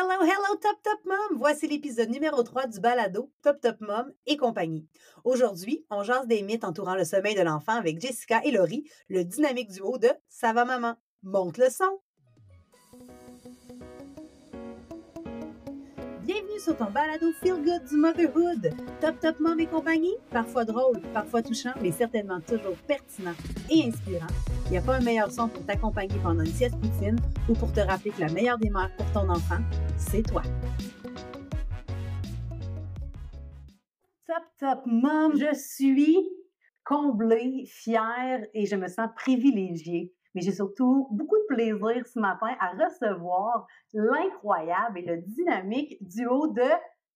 Hello, hello, Top Top Mom! Voici l'épisode numéro 3 du balado Top Top Mom et compagnie. Aujourd'hui, on jase des mythes entourant le sommeil de l'enfant avec Jessica et Laurie, le dynamique duo de Ça va maman? Monte le son! Bienvenue sur ton balado Feel Good du Motherhood. Top Top Mom et compagnie, parfois drôle, parfois touchant, mais certainement toujours pertinent et inspirant. Il n'y a pas un meilleur son pour t'accompagner pendant une sieste poutine ou pour te rappeler que la meilleure des mères pour ton enfant, c'est toi. Top Top Mom, je suis comblée, fière et je me sens privilégiée mais j'ai surtout beaucoup de plaisir ce matin à recevoir l'incroyable et le dynamique duo de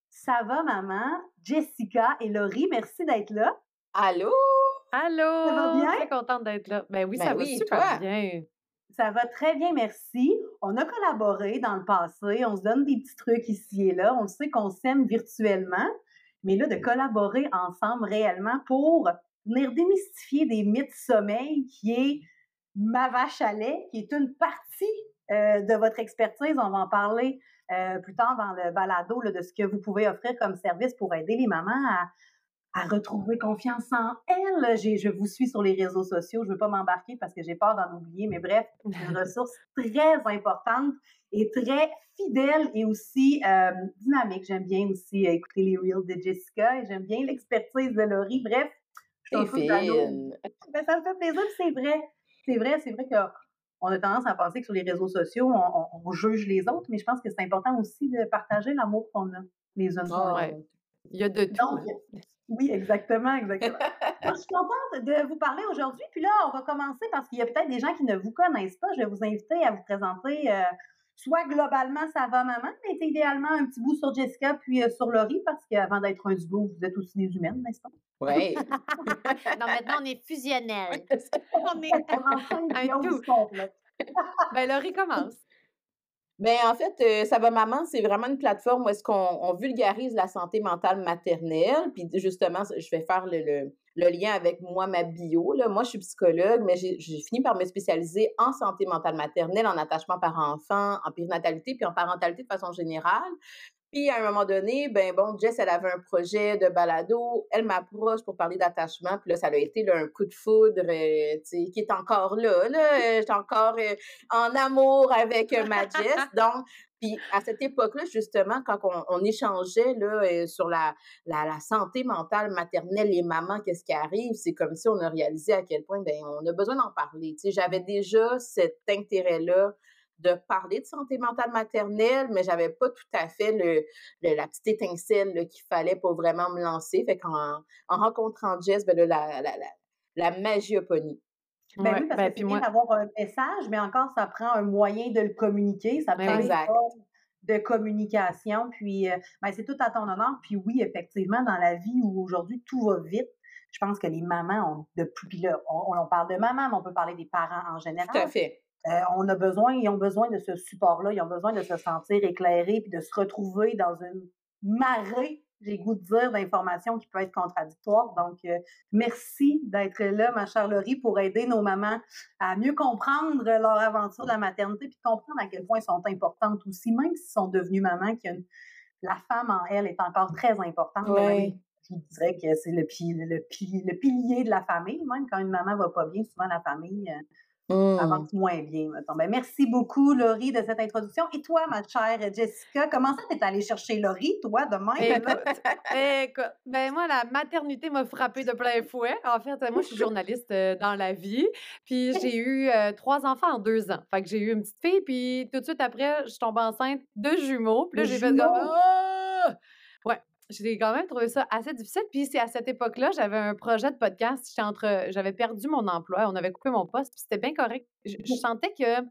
Ça va maman, Jessica et Laurie. Merci d'être là. Allô? Allô? Ça va bien? Très contente d'être là. Ben oui, Ben ça va super toi? bien. Ça va très bien, merci. On a collaboré dans le passé, on se donne des petits trucs ici et là, on sait qu'on s'aime virtuellement, mais là, de collaborer ensemble réellement pour venir démystifier des mythes sommeil qui est ma vache à lait, qui est une partie euh, de votre expertise. On va en parler euh, plus tard dans le balado là, de ce que vous pouvez offrir comme service pour aider les mamans à, à retrouver confiance en elles. J'ai- Je vous suis sur les réseaux sociaux. Je ne veux pas m'embarquer parce que j'ai peur d'en oublier, mais bref, une ressource très importante et très fidèle et aussi euh, dynamique. J'aime bien aussi écouter les reels de Jessica et j'aime bien l'expertise de Laurie. Bref, je suis fine. Ben, ça me fait plaisir, c'est vrai. C'est vrai, c'est vrai qu'on a tendance à penser que sur les réseaux sociaux, on, on- on juge les autres, mais je pense que c'est important aussi de partager l'amour qu'on a les unes pour Oh, les autres. Il y a de tout. Donc, oui, exactement, exactement. Alors, je suis contente de vous parler aujourd'hui. Puis là, on va commencer parce qu'il y a peut-être des gens qui ne vous connaissent pas. Je vais vous inviter à vous présenter euh, soit globalement ça va maman, mais idéalement un petit bout sur Jessica puis euh, sur Laurie parce qu'avant d'être un duo, vous êtes aussi des humaines, n'est-ce pas? Ouais. Non, maintenant, on est fusionnels. On est Un tout. Ben Laurie commence. Ben, en fait, euh, Ça va maman, c'est vraiment une plateforme où est-ce qu'on on vulgarise la santé mentale maternelle. Puis justement, je vais faire le, lien avec moi, ma bio. Là. Moi, je suis psychologue, mais j'ai j'ai fini par me spécialiser en santé mentale maternelle, en attachement par enfant, en périnatalité, puis en parentalité de façon générale. Puis à un moment donné, ben bon, Jess, elle avait un projet de balado, elle m'approche pour parler d'attachement, puis là, ça a été là, un coup de foudre, euh, tu sais, qui est encore là, là, euh, j'étais encore euh, en amour avec euh, ma Jess, donc, puis à cette époque-là, justement, quand on, on échangeait là sur la, la, la santé mentale maternelle, les mamans, qu'est-ce qui arrive, c'est comme si on a réalisé à quel point, ben, on a besoin d'en parler, tu sais, j'avais déjà cet intérêt-là de parler de santé mentale maternelle, mais j'avais pas tout à fait le, le- la petite étincelle qu'il fallait pour vraiment me lancer. Fait qu'en en rencontrant Jess, ben là, la, la, la, la magie a. Ben Ouais, oui, parce ben, que c'est bien moi, d'avoir un message, mais encore, ça prend un moyen de le communiquer. Ça Ben prend oui. une Exact. forme de communication. Puis, euh, ben, c'est tout à ton honneur. Puis oui, effectivement, dans la vie où aujourd'hui tout va vite, je pense que les mamans ont de plus. Puis là, on, on parle de maman, mais on peut parler des parents en général. Tout à fait. Euh, on a besoin, ils ont besoin de ce support-là, ils ont besoin de se sentir éclairés puis de se retrouver dans une marée, j'ai goût de dire, d'informations qui peut être contradictoires. Donc, euh, merci d'être là, ma chère Laurie, pour aider nos mamans à mieux comprendre leur aventure de la maternité puis de comprendre à quel point elles sont importantes aussi, même s'ils sont devenus mamans, que la femme en elle est encore très importante. Même, Je dirais que c'est le, le, le pilier de la famille. Même quand une maman va pas bien, souvent la famille euh, Mm. avance moins bien, mettons. Ben, merci beaucoup, Laurie, de cette introduction. Et toi, ma chère Jessica, comment ça t'es allée chercher Laurie, toi, de même? là? Écoute, écoute, ben moi, la maternité m'a frappée de plein fouet. En fait, moi, je suis journaliste euh, dans la vie. Puis j'ai eu euh, trois enfants en deux ans. Fait que j'ai eu une petite fille, puis tout de suite après, je tombe enceinte de jumeaux. Puis là, j'ai fait comme... J'ai quand même trouvé ça assez difficile. Puis c'est à cette époque-là, j'avais un projet de podcast. J'étais entre, j'avais perdu mon emploi, on avait coupé mon poste, puis c'était bien correct. Je, je sentais que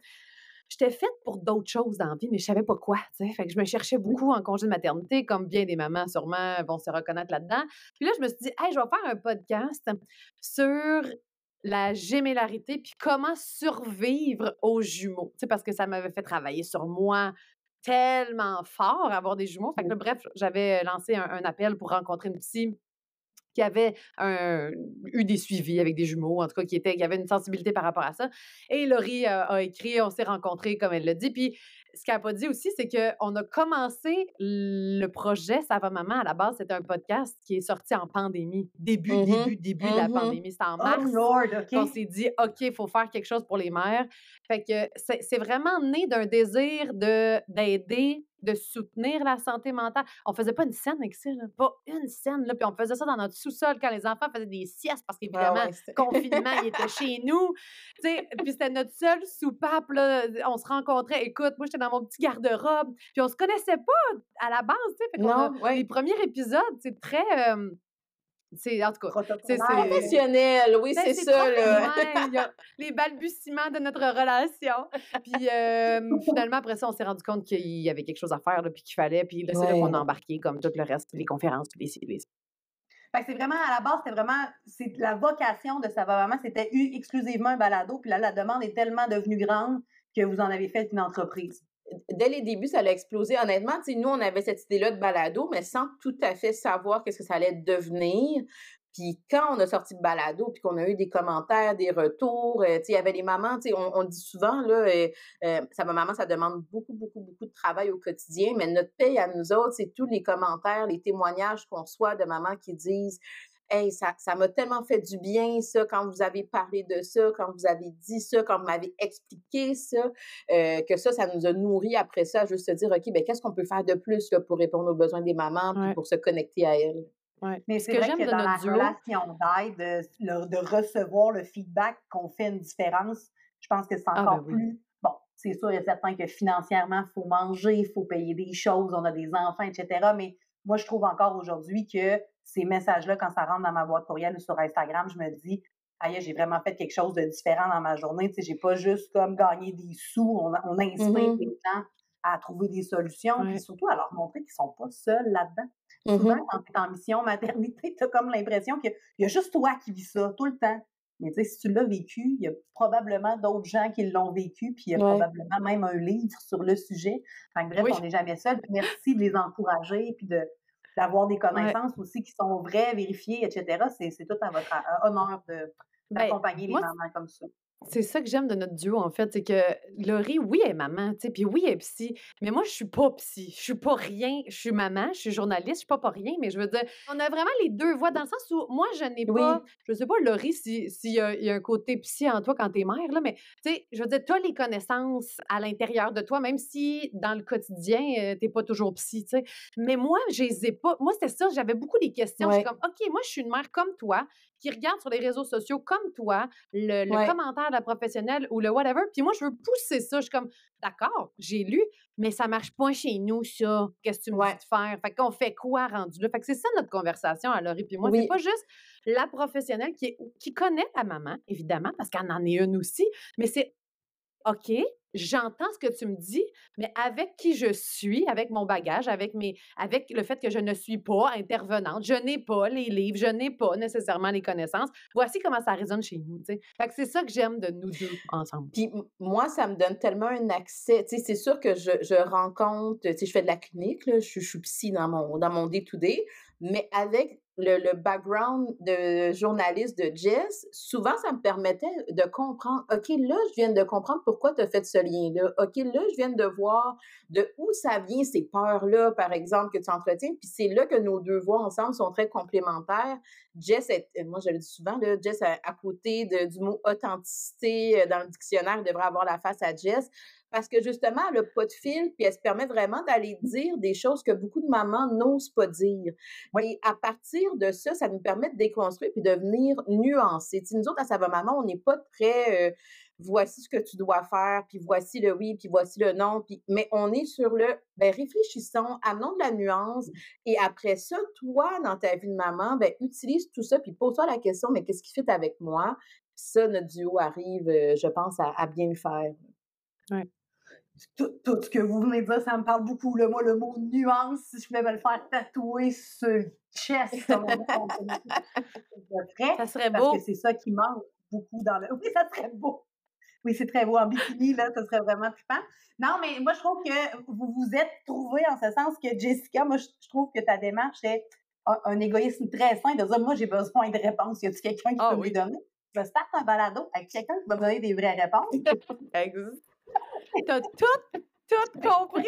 j'étais faite pour d'autres choses dans la vie, mais je savais pas quoi. Fait que je me cherchais beaucoup en congé de maternité, comme bien des mamans sûrement vont se reconnaître là-dedans. Puis là, je me suis dit, hey, je vais faire un podcast sur la gémellarité, puis comment survivre aux jumeaux. Tu sais, parce que ça m'avait fait travailler sur moi tellement fort, avoir des jumeaux. Fait que là, bref, j'avais lancé un, un appel pour rencontrer une petite qui avait un- eu des suivis avec des jumeaux, en tout cas, qui, était, qui avait une sensibilité par rapport à ça. Et Laurie euh, a écrit, on s'est rencontrés, comme elle l'a dit. Puis ce qu'elle n'a pas dit aussi, c'est qu'on a commencé le projet Ça va maman. À la base, c'était un podcast qui est sorti en pandémie. Début, Mhm. début, début de la Mhm. pandémie. C'était en Oh mars. Lord, On OK. s'est dit, OK, il faut faire quelque chose pour les mères. Fait que c'est c'est vraiment né d'un désir de d'aider, de soutenir la santé mentale. On faisait pas une scène avec ça, là, pas une scène. Là, puis on faisait ça dans notre sous-sol quand les enfants faisaient des siestes parce Ah qu'évidemment, ouais, c'était- confinement, ils étaient chez nous. Tu sais, puis c'était notre seule soupape. Là. On se rencontrait. Écoute, moi, j'étais dans mon petit garde-robe. Puis on se connaissait pas à la base. tu sais. Fait a- Non, ouais. Les premiers épisodes, c'est très. euh, c'est, en tout cas, c'est- oui, ben, c'est ça. Là. loin, il y a les balbutiements de notre relation. Puis euh, finalement, après ça, on s'est rendu compte qu'il y avait quelque chose à faire, là, puis qu'il fallait. Puis là, c'est là qu'on a embarqué comme tout le reste, les conférences, puis les, les- Fait que c'est vraiment, à la base, c'était vraiment, c'est la vocation de Ça va maman, c'était eu exclusivement un balado, puis là, la demande est tellement devenue grande que vous en avez fait une entreprise. Dès les débuts, ça a explosé. Honnêtement, nous, on avait cette idée-là de balado, mais sans tout à fait savoir qu'est-ce que ça allait devenir. Puis quand on a sorti le balado, puis qu'on a eu des commentaires, des retours, euh, il y avait les mamans, on, on dit souvent, là, euh, euh, ça maman, ça demande beaucoup, beaucoup, beaucoup de travail au quotidien, mais notre paye à nous autres, c'est tous les commentaires, les témoignages qu'on reçoit de mamans qui disent Hey, ça, ça m'a tellement fait du bien, ça, quand vous avez parlé de ça, quand vous avez dit ça, quand vous m'avez expliqué ça, euh, que ça, ça nous a nourri après ça, juste se dire, OK, ben qu'est-ce qu'on peut faire de plus là, pour répondre aux besoins des mamans, puis Ouais. pour se connecter à elles? Ouais. Mais Ce c'est que vrai j'aime que de dans la notre duo- relation d'aide, de, le- de recevoir le feedback qu'on fait une différence, je pense que c'est Ah, encore ben oui. plus... Bon, c'est sûr et certain que financièrement, il faut manger, il faut payer des choses, on a des enfants, etc. Mais moi, je trouve encore aujourd'hui que ces messages-là, quand ça rentre dans ma boîte courriel ou sur Instagram, je me dis, aïe, j'ai vraiment fait quelque chose de différent dans ma journée. Tu sais, j'ai pas juste comme gagné des sous, on, on inspire Mhm. les gens à trouver des solutions, Ouais. puis surtout à leur montrer qu'ils sont pas seuls là-dedans. Souvent, quand tu es en mission maternité, tu as comme l'impression qu'il y a juste toi qui vis ça tout le temps. Mais tu sais, si tu l'as vécu, il y a probablement d'autres gens qui l'ont vécu, puis il y a Ouais. probablement même un livre sur le sujet. Que bref, Oui. on n'est jamais seul. Puis merci de les encourager, puis de d'avoir des connaissances aussi qui sont vraies, vérifiées, etc. C'est tout à votre euh, honneur de Ben, d'accompagner les moi, mamans comme ça. C'est ça que j'aime de notre duo, en fait, c'est que Laurie, oui, elle est maman, tu sais, puis oui, elle est psy, mais moi, je suis pas psy, je suis pas rien, je suis maman, je suis journaliste, je suis pas pas rien, mais je veux dire, on a vraiment les deux voix dans le sens où moi, je n'ai Oui. pas, je sais pas, Laurie, s'il si, y, a, il y a un côté psy en toi quand t'es mère, là, mais tu sais, je veux dire, tu as les connaissances à l'intérieur de toi, même si dans le quotidien, euh, t'es pas toujours psy, tu sais. Mais moi, je les ai pas. Moi, c'était ça, j'avais beaucoup des questions. Je suis comme, OK, moi, je suis une mère comme toi, qui regarde sur les réseaux sociaux comme toi, le, le Ouais. commentaire de la professionnelle ou le whatever. Puis moi, je veux pousser ça. Je suis comme, d'accord, j'ai lu, mais ça marche pas chez nous, ça. Qu'est-ce que tu me Ouais. dis de faire? Fait qu'on fait quoi rendu là? Fait que c'est ça notre conversation à Laurie puis moi. Oui. C'est pas juste la professionnelle qui, est- qui connaît la maman, évidemment, parce qu'elle en est une aussi, mais c'est OK, j'entends ce que tu me dis, mais avec qui je suis, avec mon bagage, avec mes, avec le fait que je ne suis pas intervenante, je n'ai pas les livres, je n'ai pas nécessairement les connaissances. Voici comment ça résonne chez nous. c'est ça que j'aime de nous deux ensemble. Puis moi, ça me donne tellement un accès. C'est sûr que je, je rencontre, je fais de la clinique, là, je, suis psy dans mon, dans mon day-to-day, mais avec le, le background de journaliste de Jess, souvent, ça me permettait de comprendre, OK, là, je viens de comprendre pourquoi tu as fait ce lien-là. OK, là, je viens de voir de où ça vient ces peurs-là, par exemple, que tu entretiens. Puis c'est là que nos deux voix ensemble sont très complémentaires. Jess, est- moi je le dis souvent, là, Jess, à, à côté de- du mot authenticité euh, dans le dictionnaire, devrait avoir la face à Jess. Parce que justement, elle n'a pas de fil, puis elle se permet vraiment d'aller dire des choses que beaucoup de mamans n'osent pas dire. Et à partir de ça, ça nous permet de déconstruire puis de venir nuancer. Tu sais, nous autres, à Ça va maman, on n'est pas très euh, voici ce que tu dois faire, puis voici le oui, puis voici le non, puis mais on est sur le ben réfléchissons, amenons de la nuance et après ça, toi dans ta vie de maman, ben utilise tout ça puis pose-toi la question mais qu'est-ce qui fait avec moi? Ça notre duo arrive euh, je pense à, à bien le faire. Tout, tout ce que vous venez de dire, ça me parle beaucoup. Là. Moi, le mot nuance, si je pouvais me le faire tatouer sur le chest, comme on ferais, Ça serait parce beau. que c'est ça qui manque beaucoup dans le... Oui, ça serait beau. Oui, c'est très beau. En bikini, là, ça serait vraiment trippant. Non, mais moi, je trouve que vous vous êtes trouvé en ce sens que Jessica, moi, je, trouve que ta démarche est un, un égoïsme très sain de dire, moi, j'ai besoin de réponses. Y a-t-il quelqu'un qui Ah peut me les donner? Je starte un balado avec quelqu'un qui va me donner des vraies réponses. Ex- T'as tout, tout compris!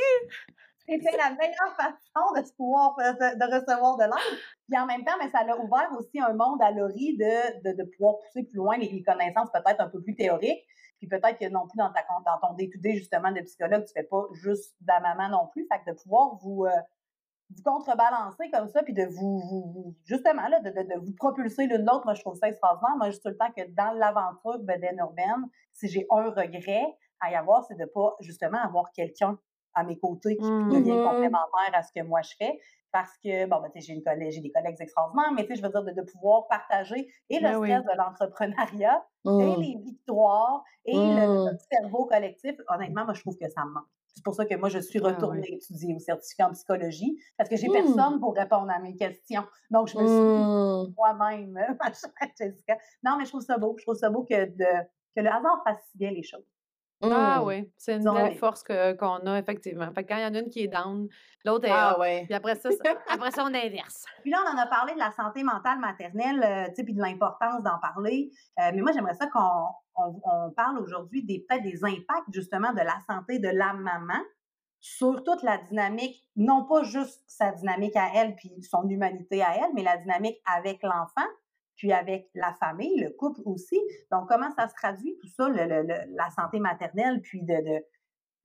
C'était la meilleure façon de, pouvoir, de, de recevoir de l'aide. Puis en même temps, mais ça l'a ouvert aussi un monde à Laurie de, de, pouvoir pousser plus loin les, connaissances peut-être un peu plus théoriques. Puis peut-être que non plus dans, ta, dans ton day justement, de psychologue, tu fais pas juste de la maman non plus. Fait que de pouvoir vous, euh, contrebalancer comme ça, puis de vous, justement, là, de, de, vous propulser l'une l'autre, moi, je trouve ça extraordinaire. Moi, juste tout le temps que dans l'aventure bedaine urbaine, si j'ai un regret à y avoir, c'est de pas, justement, avoir quelqu'un à mes côtés qui devient mmh complémentaire à ce que moi je fais. Parce que, bon, ben, j'ai, une collègue, j'ai des collègues extraordinaires, mais je veux dire, de, de, pouvoir partager et le ben stress de l'entrepreneuriat, et mmh. les victoires, et le, cerveau collectif. Honnêtement, moi, je trouve que ça me manque. C'est pour ça que moi, je suis ah retournée étudier au certificat en psychologie, parce que j'ai personne pour répondre à mes questions. Donc, je me suis moi-même, ma chère Jessica. Non, mais je trouve ça beau. Je trouve ça beau que, de, que le hasard fasse bien les choses. Ah mmh. oui, c'est une belle force qu'on a, effectivement. Fait quand il y en a une qui est down, l'autre est Ah ouais. Puis après ça, après ça, on inverse. Puis là, on en a parlé de la santé mentale maternelle, euh, tu sais, puis de l'importance d'en parler. Euh, mais moi, j'aimerais ça qu'on on, parle aujourd'hui des peut-être des impacts justement de la santé de la maman sur toute la dynamique, non pas juste sa dynamique à elle puis son humanité à elle, mais la dynamique avec l'enfant, puis avec la famille, le couple aussi. Donc, comment ça se traduit tout ça, la santé maternelle, puis de,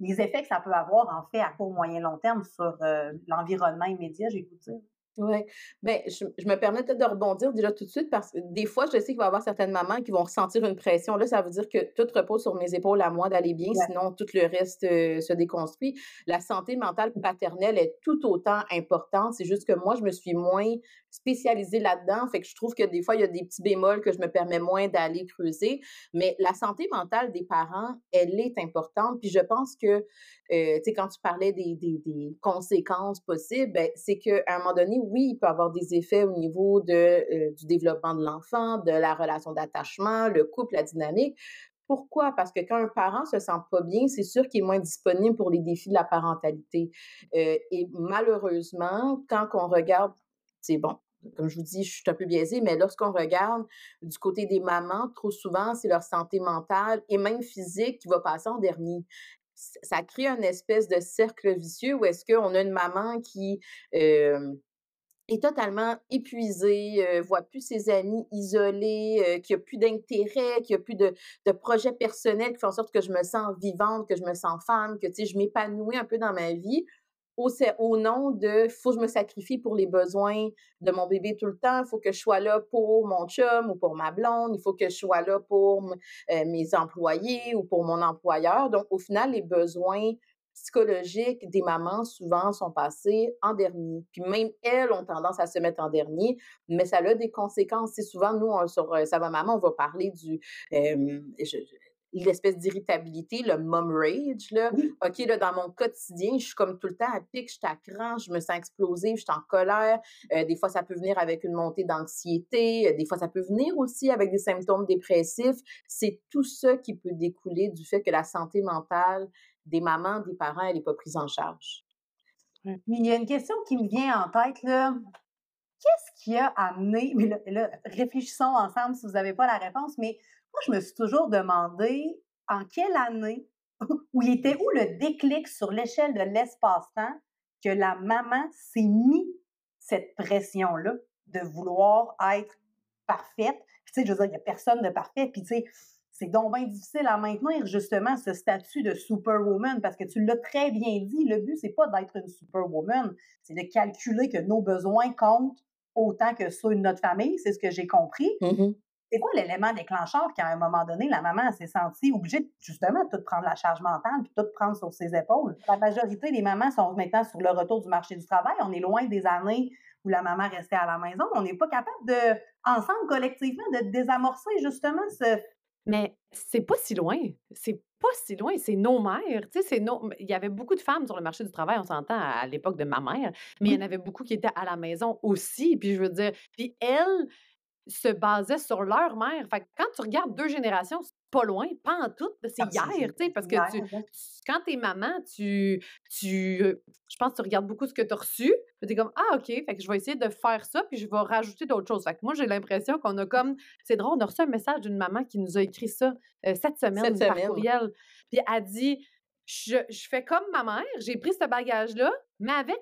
les effets que ça peut avoir en fait à court, moyen, long terme sur euh, l'environnement immédiat, j'ai vous dire? Oui. Bien, je, me permets peut-être de rebondir déjà tout de suite parce que des fois, je sais qu'il va y avoir certaines mamans qui vont ressentir une pression. Là, ça veut dire que tout repose sur mes épaules à moi d'aller bien, sinon tout le reste euh, se déconstruit. La santé mentale paternelle est tout autant importante. C'est juste que moi, je me suis moins spécialisée là-dedans. Fait que je trouve que des fois, il y a des petits bémols que je me permets moins d'aller creuser. Mais la santé mentale des parents, elle est importante. Puis je pense que euh, tu sais, quand tu parlais des, des, conséquences possibles, ben, c'est qu'à un moment donné, oui, il peut avoir des effets au niveau de, euh, du développement de l'enfant, de la relation d'attachement, le couple, la dynamique. Pourquoi? Parce que quand un parent se sent pas bien, c'est sûr qu'il est moins disponible pour les défis de la parentalité. Euh, et malheureusement, quand on regarde, c'est bon, comme je vous dis, je suis un peu biaisée, mais lorsqu'on regarde du côté des mamans, trop souvent, c'est leur santé mentale et même physique qui va passer en dernier. Ça crée un espèce de cercle vicieux où est-ce qu'on a une maman qui est totalement épuisée, euh, voit plus ses amis isolés, qui a plus d'intérêt, qui a plus de, de projets personnels qui font en sorte que je me sens vivante, que je me sens femme, que je m'épanouis un peu dans ma vie au, au nom de faut que je me sacrifie pour les besoins de mon bébé tout le temps, faut que je sois là pour mon chum ou pour ma blonde, il faut que je sois là pour euh, mes employés ou pour mon employeur. Donc, au final, les besoins psychologiques des mamans souvent sont passés en dernier. Puis même elles ont tendance à se mettre en dernier, mais ça a des conséquences. C'est souvent, nous, sur euh, Ça va maman, on va parler du... Euh, l'espèce d'irritabilité, le mom rage, là. OK, là, dans mon quotidien, je suis comme tout le temps à pic, je suis à cran, je me sens explosive, je suis en colère. Euh, des fois, ça peut venir avec une montée d'anxiété. Euh, des fois, ça peut venir aussi avec des symptômes dépressifs. C'est tout ça qui peut découler du fait que la santé mentale des mamans, des parents, elle n'est pas prise en charge. il y a une question qui me vient en tête, là. Qu'est-ce qui a amené, mais là réfléchissons ensemble si vous n'avez pas la réponse, mais moi, je me suis toujours demandé en quelle année, où il était où le déclic sur l'échelle de l'espace-temps que la maman s'est mis cette pression-là de vouloir être parfaite? Puis, tu sais, je veux dire, il n'y a personne de parfait. Puis, tu sais, c'est donc bien difficile à maintenir justement ce statut de superwoman parce que tu l'as très bien dit, le but c'est pas d'être une superwoman, c'est de calculer que nos besoins comptent autant que ceux de notre famille, c'est ce que j'ai compris. Mmh c'est quoi l'élément déclencheur qu'à un moment donné, la maman s'est sentie obligée justement de tout prendre la charge mentale puis tout prendre sur ses épaules? La majorité des mamans sont maintenant sur le retour du marché du travail. On est loin des années où la maman restait à la maison. On n'est pas capable de, ensemble, collectivement, de désamorcer justement ce. Mais c'est pas si loin. C'est pas si loin. C'est nos mères. Tu sais, c'est nos... Il y avait beaucoup de femmes sur le marché du travail, on s'entend, à l'époque de ma mère, mais il y en avait beaucoup qui étaient à la maison aussi. Puis je veux dire, puis elles, se basaient sur leur mère. Fait que quand tu regardes deux générations, c'est pas loin, pas en tout, c'est hier, tu sais, parce que tu, quand t'es maman, tu, tu, euh, je pense que tu regardes beaucoup ce que tu as reçu, tu es comme, ah, OK, fait que je vais essayer de faire ça, puis je vais rajouter d'autres choses. Fait que moi, j'ai l'impression qu'on a comme, c'est drôle, on a reçu un message d'une maman qui nous a écrit ça euh, cette semaine, cette par courriel, puis elle dit, je, je fais comme ma mère, j'ai pris ce bagage-là, mais avec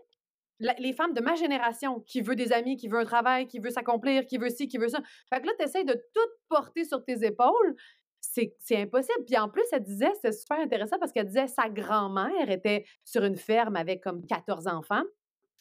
les femmes de ma génération qui veut des amis, qui veut un travail, qui veut s'accomplir, qui veut ci, qui veut ça. Fait que là, tu essaies de tout porter sur tes épaules. C'est impossible. Puis en plus, elle disait, c'était super intéressant parce qu'elle disait sa grand-mère était sur une ferme avec comme 14 enfants.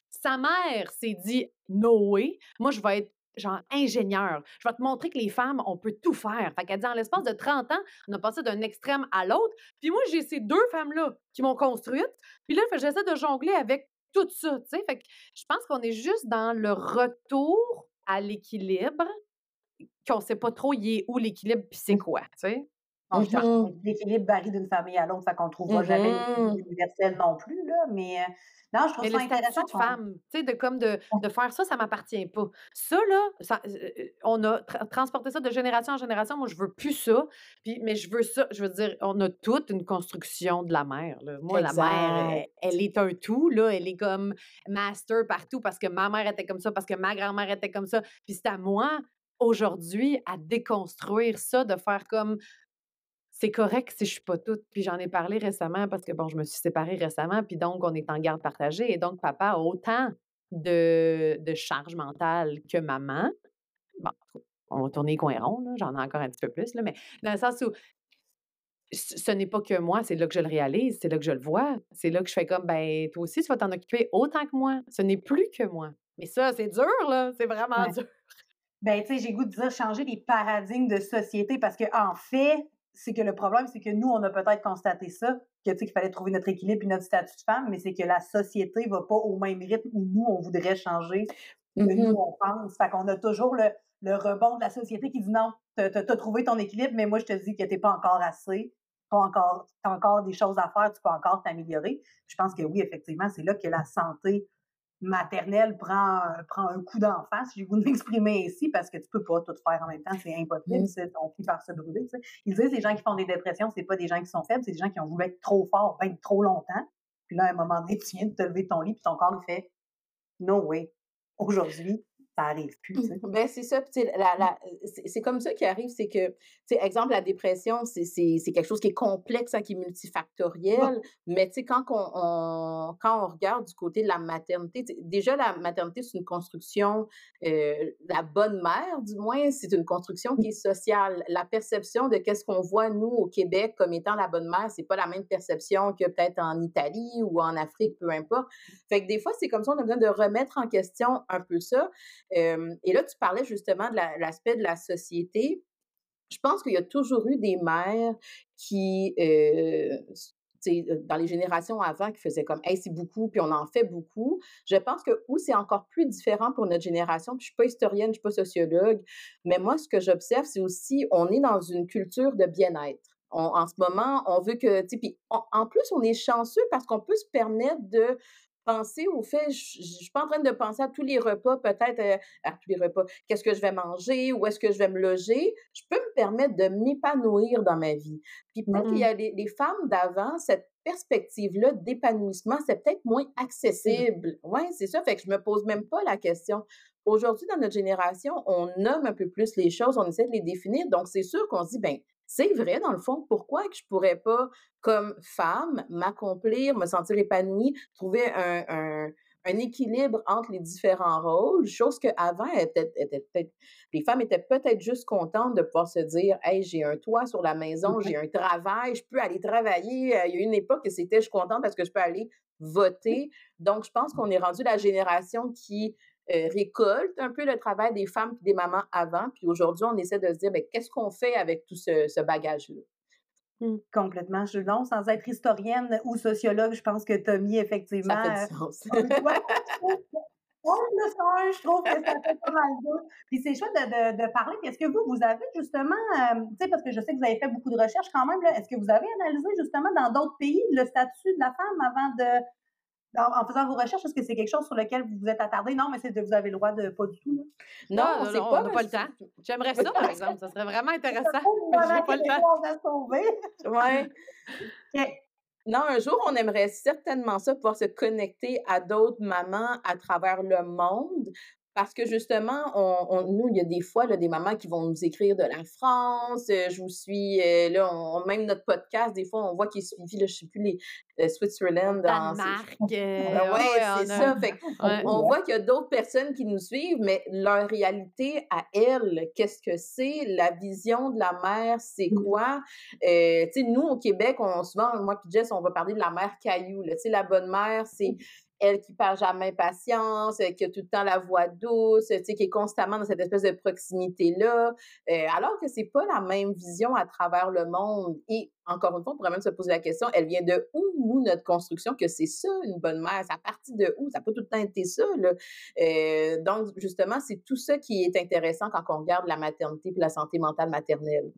Sa mère s'est dit No moi je vais être genre ingénieur. Je vais te montrer que les femmes, on peut tout faire. Fait qu'elle dit en l'espace de 30 ans, on a passé d'un extrême à l'autre. Puis moi, j'ai ces deux femmes-là qui m'ont construite. Puis là, j'essaie de jongler avec tout ça, tu sais? Fait que je pense qu'on est juste dans le retour à l'équilibre, qu'on sait pas trop il est où l'équilibre puis c'est quoi, tu sais? Mhm. que L'équilibre varie d'une famille à l'autre, fait qu'on ne trouvera jamais Mhm. l'équilibre universel non plus, là. Mais euh, non, je trouve Mais ça le intéressant. de femme, tu sais, de comme de, de faire ça, ça m'appartient pas. Ça, là, ça- euh, euh, on a tra- transporté ça de génération en génération. Moi, je veux plus ça. Puis, mais je veux ça. Je veux dire, on a toute une construction de la mère. là. Moi, la mère, Exact. elle, elle est un tout, là. Elle est comme master partout parce que ma mère était comme ça, parce que ma grand-mère était comme ça. Puis c'est à moi, aujourd'hui, à déconstruire ça, de faire comme c'est correct si je suis pas toute. Puis j'en ai parlé récemment parce que, bon, je me suis séparée récemment, puis donc on est en garde partagée. Et donc, papa a autant de, de charge mentale que maman. Bon, on va tourner les coins ronds, là, j'en ai encore un petit peu plus, là, mais dans le sens où ce n'est pas que moi, c'est là que je le réalise, c'est là que je le vois. C'est là que je fais comme, ben, toi aussi, tu vas t'en occuper autant que moi. Ce n'est plus que moi. Mais ça, c'est dur, là. C'est vraiment Ouais. dur. Ben, tu sais, j'ai goût de dire changer les paradigmes de société parce que en fait, c'est que le problème, c'est que nous, on a peut-être constaté ça, que tu sais, qu'il fallait trouver notre équilibre et notre statut de femme, mais c'est que la société va pas au même rythme où nous, on voudrait changer que nous, Mhm. on pense. Fait qu'on a toujours le, le rebond de la société qui dit non, t'as as, trouvé ton équilibre, mais moi, je te dis que t'es pas encore assez, pas encore, t'as encore des choses à faire, tu peux encore t'améliorer. Je pense que oui, effectivement, c'est là que la santé maternelle prend, prend un coup d'enfant, si j'ai goût de m'exprimer ici, parce que tu peux pas tout faire en même temps, c'est impossible, Mm. c'est- on finit par se brûler. tu sais. Ils disent les gens qui font des dépressions, c'est pas des gens qui sont faibles, c'est des gens qui ont voulu être trop forts, ben trop longtemps. Puis là, à un moment donné, tu viens de te lever de ton lit, puis ton corps fait No way. Aujourd'hui, ça arrive plus. sais. Ben, c'est ça. la- la- c'est comme ça qui arrive, c'est que, exemple, la dépression, c'est quelque chose qui est complexe, hein, qui est multifactoriel, mais tu sais, quand on, on- quand on regarde du côté de la maternité, déjà, la maternité, c'est une construction, euh, la bonne mère, du moins, c'est une construction qui est sociale. La perception de qu'est-ce qu'on voit, nous, au Québec, comme étant la bonne mère, c'est pas la même perception que peut-être en Italie ou en Afrique, peu importe. Fait que des fois, c'est comme ça, on a besoin de remettre en question un peu ça. Et là, tu parlais justement de la- l'aspect de la société. Je pense qu'il y a toujours eu des mères qui, dans les générations avant, qui faisaient comme, hey, c'est beaucoup, puis on en fait beaucoup. Je pense que où c'est encore plus différent pour notre génération, puis je suis pas historienne, je suis pas sociologue, mais moi, ce que j'observe, c'est aussi, on est dans une culture de bien-être. En ce moment, on veut que, puis en plus, on est chanceux parce qu'on peut se permettre de penser au fait, je je suis pas en train de penser à tous les repas, peut-être euh, à tous les repas, qu'est-ce que je vais manger, où est-ce que je vais me loger? Je peux me permettre de m'épanouir dans ma vie. Puis peut-être qu'il y a les, les femmes d'avant, cette perspective-là d'épanouissement, c'est peut-être moins accessible. Oui, c'est ça. Fait que je me pose même pas la question. Aujourd'hui, dans notre génération, on nomme un peu plus les choses, on essaie de les définir. Donc, c'est sûr qu'on se dit, ben, c'est vrai, dans le fond, pourquoi que je pourrais pas, comme femme, m'accomplir, me sentir épanouie, trouver un, un, un équilibre entre les différents rôles, chose qu'avant, les femmes étaient peut-être juste contentes de pouvoir se dire, hey, j'ai un toit sur la maison, j'ai un travail, je peux aller travailler. Euh, Il y a eu une époque que c'était, je suis contente parce que je peux aller voter. Donc, je pense qu'on est rendu la génération qui euh, récolte un peu le travail des femmes et des mamans avant. Puis aujourd'hui, on essaie de se dire, ben, qu'est-ce qu'on fait avec tout ce, ce bagage-là? Complètement. Je, non, sans être historienne ou sociologue, je pense que mis effectivement. Ça fait euh, du sens. Le soir, je trouve que ça fait pas mal de Puis c'est chouette de, de, de parler. Puis est-ce que vous, vous avez justement, euh, tu sais, parce que je sais que vous avez fait beaucoup de recherches quand même, là, est-ce que vous avez analysé justement dans d'autres pays le statut de la femme avant de. En, en faisant vos recherches, est-ce que c'est quelque chose sur lequel vous vous êtes attardé? Non, mais c'est de vous avez le droit de pas du tout. Là. Non, c'est non, pas. on n'a pas le temps. J'aimerais ça, par exemple. Ça serait vraiment intéressant. Voilà, J'ai pas le temps. Ok. Non, un jour, on aimerait certainement ça, pouvoir se connecter à d'autres mamans à travers le monde parce que justement, on, nous, il y a des fois là, des mamans qui vont nous écrire de la France. euh, je vous suis euh, là, on, même notre podcast, des fois, on voit qu'il est suivi, là, je sais plus les euh, Switzerland. Danemark. euh, ouais, c'est on ça. Fait qu'on- Ouais. on voit qu'il y a d'autres personnes qui nous suivent, mais leur réalité à elles, qu'est-ce que c'est? La vision de la mère, c'est Mm. quoi? Euh, tu sais, nous, au Québec, on, souvent, moi et Jess, on va parler de la mère caillou. Tu sais, la bonne mère, c'est elle qui parle jamais patience, euh, qui a tout le temps la voix douce, tu sais, qui est constamment dans cette espèce de proximité-là, euh, alors que c'est pas la même vision à travers le monde. Et encore une fois, on pourrait même se poser la question, elle vient de où, nous, notre construction, que c'est ça, une bonne mère? Ça partit de où? Ça n'a pas tout le temps été ça, là. Euh, donc, justement, c'est tout ça qui est intéressant quand on regarde la maternité et la santé mentale maternelle.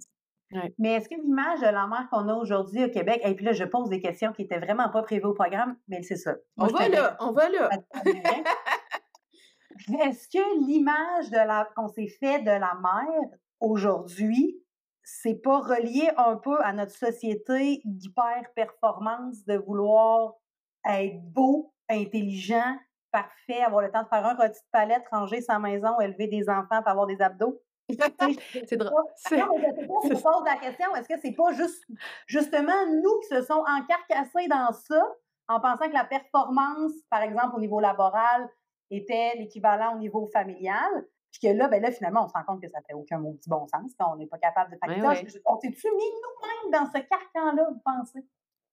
Mais est-ce que l'image de la mère qu'on a aujourd'hui au Québec, et puis là, je pose des questions qui n'étaient vraiment pas prévues au programme, mais c'est ça. On va là, on va là. Est-ce que l'image de la qu'on s'est fait de la mère aujourd'hui, c'est pas relié un peu à notre société d'hyper-performance, de vouloir être beau, intelligent, parfait, avoir le temps de faire un rôti de palette, ranger sa maison, élever des enfants, avoir des abdos? C'est drôle. non, mais je sais pas, pose la question, est-ce que c'est pas juste justement nous qui se sont encarcassés dans ça en pensant que la performance, par exemple, au niveau laboral, était l'équivalent au niveau familial, puis que là, ben là, finalement, on se rend compte que ça fait aucun maudit bon sens, qu'on n'est pas capable de. Ça, ouais. je- On s'est-tu mis nous-mêmes dans ce carcan-là, vous pensez?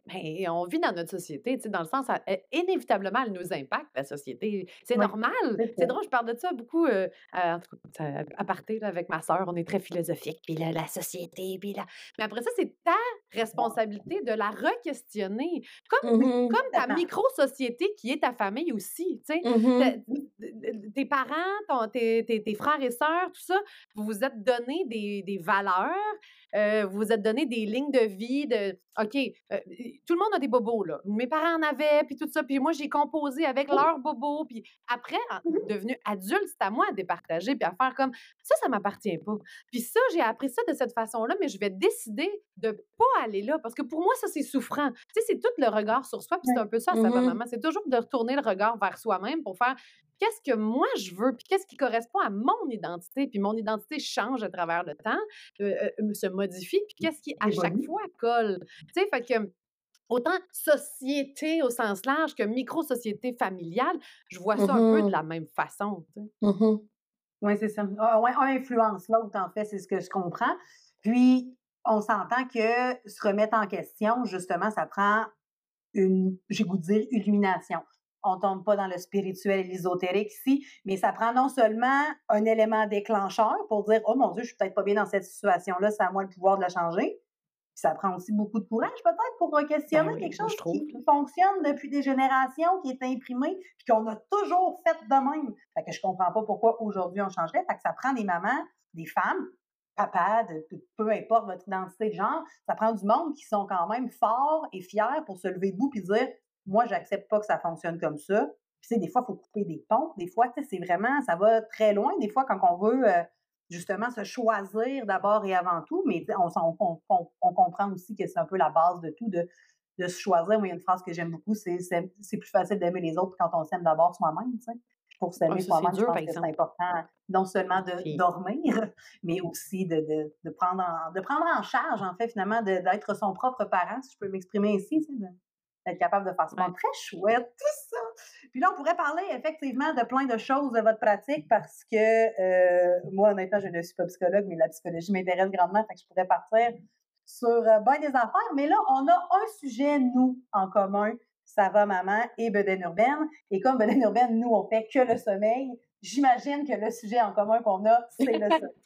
Ben, on vit dans notre société, tu sais, dans le sens, ça- inévitablement, elle nous impacte, la société. C'est normal. c'est drôle, je parle de ça beaucoup, euh, à, en tout cas, ça- à partir là, avec ma sœur, on est très philosophique, puis là, la société, puis là. Mais après ça, c'est ta responsabilité de la re-questionner, comme, comme ta micro-société qui est ta famille aussi, tu sais. Mhm. Tes- Tes parents, ton- tes, tes- tes frères et sœurs, tout ça, vous vous êtes donné des, des valeurs, euh, vous vous êtes donné des lignes de vie, de OK, euh, tout le monde a des bobos, là. Mes parents en avaient, puis tout ça, puis moi, j'ai composé avec leurs bobos, puis après, en- devenu adulte, c'est à moi à départager, puis à faire comme ça, ça m'appartient pas. Puis ça, j'ai appris ça de cette façon-là, mais je vais décider de pas aller là, parce que pour moi, ça, c'est souffrant. Tu sais, c'est tout le regard sur soi, puis c'est un peu ça, ça va, Mhm. maman. C'est toujours de retourner le regard vers soi-même pour faire qu'est-ce que moi je veux, puis qu'est-ce qui correspond à mon identité, puis mon identité change à travers le temps, euh, euh, se modifie, puis qu'est-ce qui à chaque fois colle. Tu sais, fait que autant société au sens large que micro-société familiale, je vois ça un peu de Mhm. la même façon. tu sais? Mhm. Oui, c'est ça. Ah, ouais, un influence l'autre, en fait, c'est ce que je comprends. Puis, on s'entend que se remettre en question, justement, ça prend une, j'ai goût de dire, illumination. On tombe pas dans le spirituel et l'ésotérique ici, mais ça prend non seulement un élément déclencheur pour dire, oh mon Dieu, je suis peut-être pas bien dans cette situation-là, c'est à moi le pouvoir de la changer. Puis ça prend aussi beaucoup de courage, peut-être, pour questionner Ben oui, quelque chose qui là. fonctionne depuis des générations, qui est imprimé, puis qu'on a toujours fait de même. Fait que je comprends pas pourquoi aujourd'hui on changerait. Fait que ça prend des mamans, des femmes, de- peu importe votre identité de genre, ça prend du monde qui sont quand même forts et fiers pour se lever debout puis dire moi j'accepte pas que ça fonctionne comme ça. Puis tu sais, des fois il faut couper des ponts, des fois tu sais c'est vraiment ça va très loin des fois quand on veut euh, justement se choisir d'abord et avant tout, mais on, s'en- on, on- on comprend aussi que c'est un peu la base de tout de de se choisir. Moi, il y a une phrase que j'aime beaucoup, c'est c'est plus facile d'aimer les autres quand on s'aime d'abord soi-même, tu sais. Pour s'aimer Ah, soi-même, je pense que c'est important non seulement de dormir, mais aussi de, de, de prendre en, de prendre en charge, en fait, finalement, d'être son propre parent, si je peux m'exprimer ici, tu sais, de- d'être capable de faire ça. Ouais. Très chouette, tout ça. Puis là, on pourrait parler effectivement de plein de choses de votre pratique parce que euh, moi, honnêtement, je ne suis pas psychologue, mais la psychologie m'intéresse grandement, fait que je pourrais partir sur euh, bien des affaires. Mais là, on a un sujet, nous, en commun, ça va maman et Beden Urbaine. Et comme Beden Urbaine, nous, on fait que le sommeil. J'imagine que le sujet en commun qu'on a, c'est le sommeil.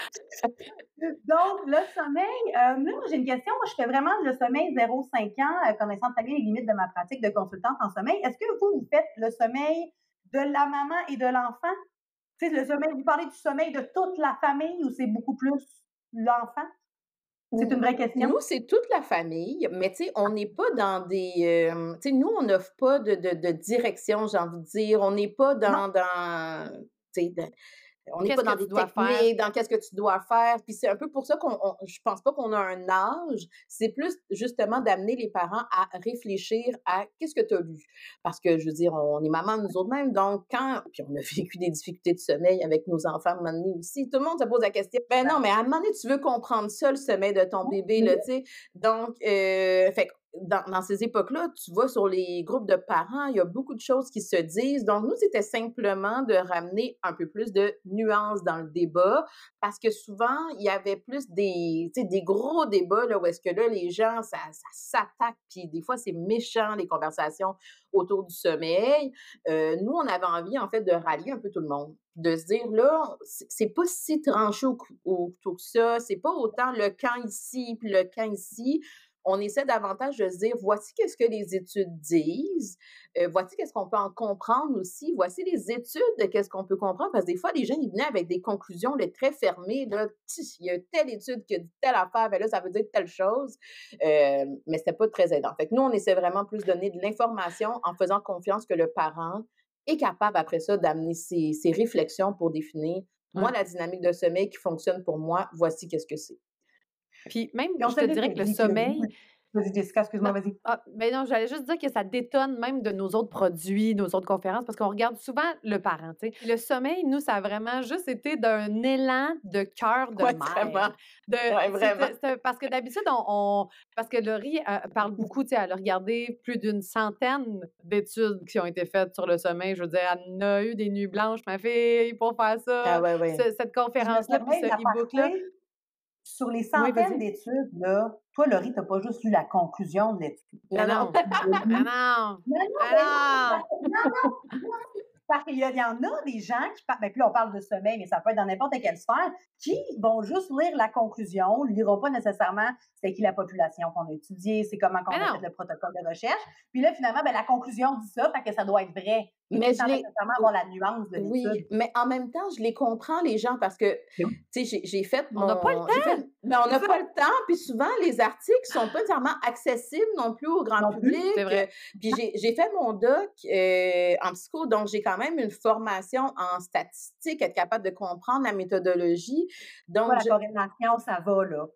Donc, le sommeil, euh, moi, j'ai une question. Moi, je fais vraiment le sommeil 0-5 ans, euh, connaissant très bien les limites de ma pratique de consultante en sommeil. Est-ce que vous, vous faites le sommeil de la maman et de l'enfant? Tu sais, le sommeil, vous parlez du sommeil de toute la famille ou c'est beaucoup plus l'enfant? C'est une vraie question. Nous, c'est toute la famille, mais tu sais, on n'est pas dans des. euh, tu sais, nous, on n'offre pas de, de, de direction, j'ai envie de dire. On n'est pas dans. dans On n'est pas dans des techniques, dans qu'est-ce que tu dois faire. Puis c'est un peu pour ça qu'on, je pense pas qu'on a un âge. C'est plus justement d'amener les parents à réfléchir à qu'est-ce que tu as lu. Parce que je veux dire, on est maman nous autres mêmes, donc quand, puis on a vécu des difficultés de sommeil avec nos enfants à un moment donné aussi. Tout le monde se pose la question. Ben non, mais à un moment donné, tu veux comprendre ça le sommeil de ton bébé là, tu sais. Donc, euh, fait dans, ces époques-là, tu vois, sur les groupes de parents, il y a beaucoup de choses qui se disent. Donc, nous, c'était simplement de ramener un peu plus de nuances dans le débat parce que souvent, il y avait plus des, des gros débats là, où est-ce que là, les gens, ça, ça s'attaque, puis des fois, c'est méchant, les conversations autour du sommeil. Euh, nous, on avait envie, en fait, de rallier un peu tout le monde de se dire là, c'est pas si tranché au, au, que ça, c'est pas autant le camp ici puis le camp ici on essaie davantage de se dire voici qu'est-ce que les études disent, euh, voici qu'est-ce qu'on peut en comprendre aussi, voici les études de qu'est-ce qu'on peut comprendre, parce que des fois, les gens, ils venaient avec des conclusions très fermées, là, il y a telle étude qui dit telle affaire, ben là, ça veut dire telle chose, euh, mais c'était pas très aidant. Fait que nous, on essaie vraiment plus de donner de l'information en faisant confiance que le parent est capable, après ça, d'amener ses, réflexions pour définir, moi, la dynamique de sommeil qui fonctionne pour moi, voici qu'est-ce que c'est. Puis même, je te dirais que le sommeil, Vas-y, Jessica, excuse-moi, vas-y. Ah, ben non, j'allais juste dire que ça détonne même de nos autres produits, nos autres conférences, parce qu'on regarde souvent le parent. Le sommeil, nous, ça a vraiment juste été d'un élan de cœur de ouais, mère. De, vraiment. parce que d'habitude, on, Parce que Laurie euh, parle beaucoup, tu sais, elle a regardé plus d'une centaine d'études qui ont été faites sur le sommeil. Je veux dire, elle a eu des nuits blanches, ma fille, pour faire ça. Ah, ouais, ouais. cette conférence-là, puis ce e-book-là. Sur les centaines d'études, là, toi, Laurie, tu n'as pas juste lu la conclusion de l'étude. Non, non. non, non. non, non. Parce qu'il y, en a des gens qui parlent, ben, puis on parle de sommeil, mais ça peut être dans n'importe quelle sphère, qui vont juste lire la conclusion, ne liront pas nécessairement c'est qui la population qu'on a étudiée, c'est comment on a fait le protocole de recherche. Puis là, finalement, ben, la conclusion dit ça, fait que ça doit être vrai. Mais je nécessairement avoir la nuance de Oui, mais en même temps, je les comprends, les gens, parce que, tu sais, j'ai fait On n'a pas le temps! mais on n'a pas le temps, puis souvent, les articles sont pas nécessairement accessibles non plus au grand public. C'est vrai. Puis j'ai fait mon doc euh, en psycho, donc j'ai quand même une formation en statistique, être capable de comprendre la méthodologie. Donc, la corrélation, ça va, là.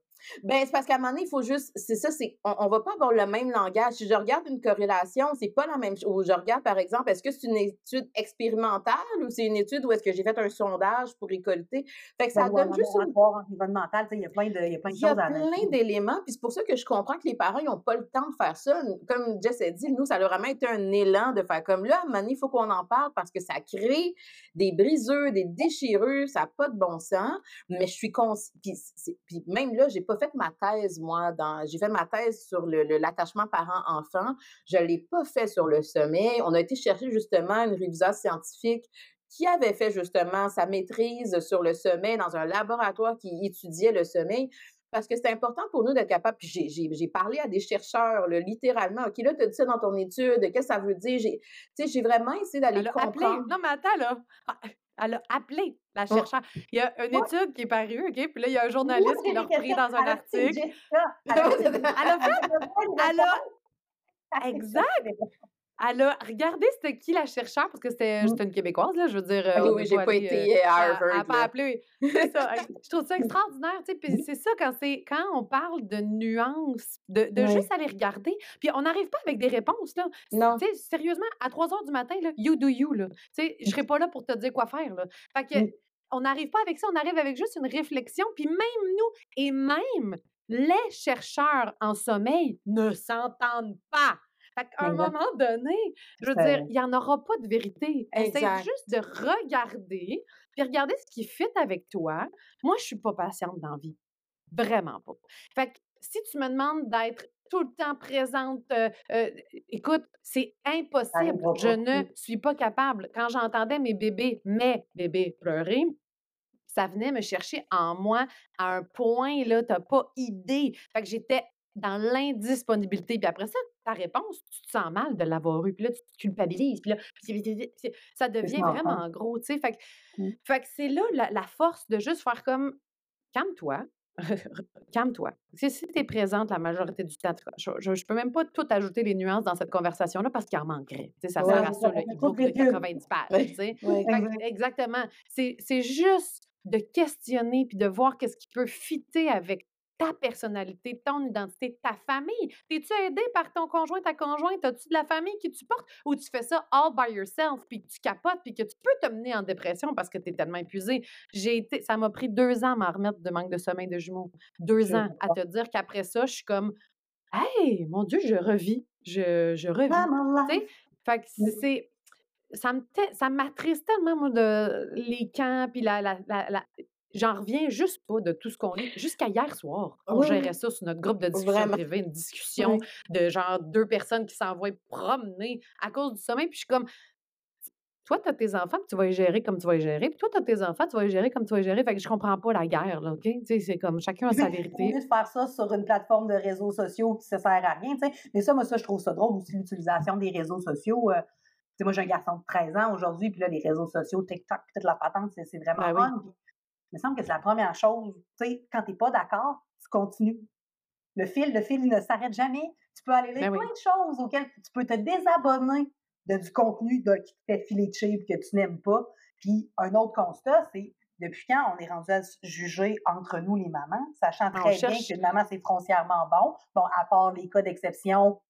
Ben, c'est parce qu'à un moment donné, il faut juste, c'est ça, c'est, on, va pas avoir le même langage. Si je regarde une corrélation, c'est pas la même chose. Ou je regarde, par exemple, est-ce que c'est une étude expérimentale ou c'est une étude où est-ce que j'ai fait un sondage pour récolter? Fait que ça ben, donne juste une... environnemental, il y a plein de, il y a plein de choses à Il y a plein d'éléments, puis c'est pour ça que je comprends que les parents, ils n'ont pas le temps de faire ça. Comme Jess a dit, nous, ça leur a vraiment été un élan de faire comme là, à un moment donné, il faut qu'on en parle parce que ça crée des briseux, des déchirures, ça n'a pas de bon sens, mais je suis consciente, puis, puis même là, j'ai pas fait ma thèse, moi, dans, j'ai fait ma thèse sur le, l'attachement parent-enfant. Je ne l'ai pas fait sur le sommeil. On a été chercher justement une réviseuse scientifique qui avait fait justement sa maîtrise sur le sommeil dans un laboratoire qui étudiait le sommeil. Parce que c'est important pour nous d'être capable. Puis j'ai, j'ai, parlé à des chercheurs, littéralement. OK, là, tu as dit ça dans ton étude. Qu'est-ce que ça veut dire? J'ai, j'ai vraiment essayé d'aller comprendre. Non, mais attends, là. Elle a appelé la oh. chercheure. Il y a une étude qui est parue, OK? Puis là, il y a un journaliste qui l'a repris dans un article. Elle a fait. Elle a. Exact! Elle a regardé c'était qui la chercheure, parce que c'était mmh. une Québécoise, là, je veux dire. oui, oui, j'ai pas été euh, à Harvard. Elle n'a pas appelé. C'est ça. Je trouve ça extraordinaire, tu sais. Puis c'est ça, quand, quand on parle de nuances, de, de juste aller regarder. Puis on n'arrive pas avec des réponses, là. Non. Tu sais, sérieusement, à 3 heures du matin, là, you do you, là. Tu sais, je serai pas là pour te dire quoi faire, là. Fait que, mmh. on n'arrive pas avec ça, on arrive avec juste une réflexion. Puis même nous, et même les chercheurs en sommeil ne s'entendent pas. Fait qu'à un moment donné, je veux dire, il n'y en aura pas de vérité. Essaye juste de regarder, puis regarder ce qui fit avec toi. Moi, je suis pas patiente dans la vie. Vraiment pas. Fait que si tu me demandes d'être tout le temps présente, euh, euh, écoute, c'est impossible. Je ne suis pas capable. Quand j'entendais mes bébés, mes bébés pleurer, ça venait me chercher en moi à un point, là, t'as pas idée. Fait que j'étais dans l'indisponibilité. Puis après ça, ta réponse, tu te sens mal de l'avoir eu. Puis là, tu te culpabilises. Puis là, ça devient vraiment gros, tu sais. Fait, que, mmh. fait que c'est là la, force de juste faire comme calme-toi, calme-toi. Si, si tu es présente la majorité du temps, je, je, peux même pas tout ajouter les nuances dans cette conversation-là parce qu'il en manquerait. ça sert à ça, le e-book de 90 pages. exactement. C'est juste de questionner puis de voir qu'est-ce qui peut fitter avec ta personnalité, ton identité, ta famille. T'es-tu aidé par ton conjoint, ta conjointe? As-tu de la famille qui tu portes ou tu fais ça all by yourself puis que tu capotes puis que tu peux te mener en dépression parce que tu es tellement épuisé? J'ai été, ça m'a pris deux ans à m'en remettre de manque de sommeil de jumeaux. Deux ans à te dire qu'après ça, je suis comme, hey, mon Dieu, je revis. Je, je revis. Fait que c'est ça me ça m'attriste tellement moi de les camps puis la, la, la, j'en reviens juste pas de tout ce qu'on lit. Jusqu'à hier soir, on gérait ça sur notre groupe de discussion privée, une discussion de genre deux personnes qui s'envoient promener à cause du sommeil. Puis je suis comme, toi, tu as tes enfants, puis tu vas les gérer comme tu vas les gérer. Puis toi, tu as tes enfants, tu vas les gérer comme tu vas les gérer. Fait que je comprends pas la guerre, là, OK? c'est comme chacun a sa vérité. de faire ça sur une plateforme de réseaux sociaux qui ne sert à rien, tu sais. Mais ça, moi, ça, je trouve ça drôle aussi, l'utilisation des réseaux sociaux. Euh, moi, j'ai un garçon de 13 ans aujourd'hui, puis là, les réseaux sociaux, TikTok, toute la patente, c'est vraiment ben me semble que c'est la première chose. Tu sais, quand tu n'es pas d'accord, tu continues. Le fil, le fil ne s'arrête jamais. Tu peux aller lire ben plein de choses auxquelles tu peux te désabonner de du contenu de, qui te fait filer de que tu n'aimes pas. Puis un autre constat, c'est depuis quand on est rendu à juger entre nous les mamans, sachant très bien qu'une maman, c'est foncièrement bon. Bon, à part les cas d'exception,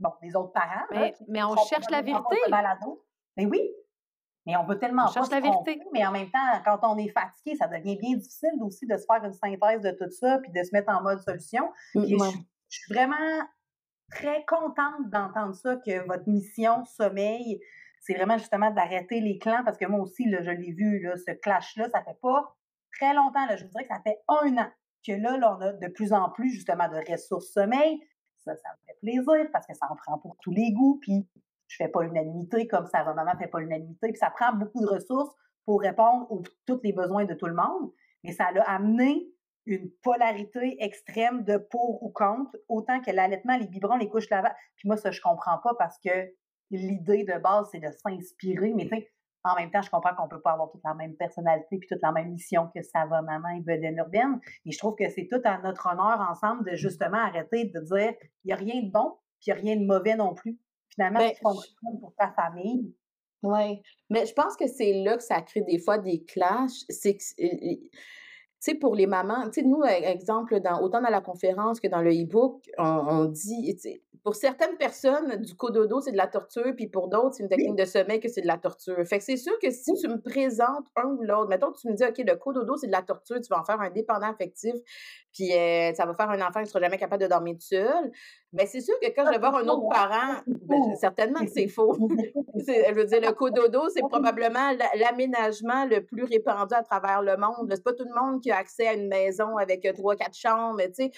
bon, des autres parents. Mais, on cherche la vérité. Mais ben oui, mais on veut tellement on la vérité. mais en même temps, quand on est fatigué, ça devient bien difficile aussi de se faire une synthèse de tout ça, puis de se mettre en mode solution. je, suis vraiment très contente d'entendre ça, que votre mission sommeil, c'est vraiment justement d'arrêter les clans, parce que moi aussi, là, je l'ai vu, là, ce clash-là, ça fait pas très longtemps, là, je vous dirais que ça fait un an que là, là, on a de plus en plus justement de ressources sommeil. Ça, ça me fait plaisir parce que ça en prend pour tous les goûts. Puis je fais pas l'unanimité comme ça va maman fait pas l'unanimité. Puis ça prend beaucoup de ressources pour répondre aux tous les besoins de tout le monde. Mais ça a amené une polarité extrême de pour ou contre, autant que l'allaitement, les biberons, les couches lavables. Puis moi, ça, je comprends pas parce que l'idée de base, c'est de s'inspirer. Mais en même temps, je comprends qu'on peut pas avoir toute la même personnalité puis toute la même mission que ça va maman et Bedaine urbaine. Et je trouve que c'est tout à notre honneur ensemble de justement arrêter de dire il n'y a rien de bon puis il n'y a rien de mauvais non plus finalement, ben, pour ta famille. Oui, mais je pense que c'est là que ça crée des fois des clashs. C'est que, tu sais, pour les mamans, tu sais, nous, e, exemple, dans, autant dans la conférence que dans le e-book, on, on dit, pour certaines personnes, du cododo, c'est de la torture, puis pour d'autres, c'est une technique de sommeil que c'est de la torture. Fait que c'est sûr que si tu me présentes un ou l'autre, mettons tu me dis, OK, le cododo, c'est de la torture, tu vas en faire un dépendant affectif, puis euh, ça va faire un enfant qui ne sera jamais capable de dormir tout seul. Mais c'est sûr que quand je vais voir un autre parent, ben, certainement que c'est faux. je veux dire, le cododo, c'est probablement l'aménagement le plus répandu à travers le monde. C'est pas tout le monde qui a accès à une maison avec euh, trois, quatre chambres, tu sais.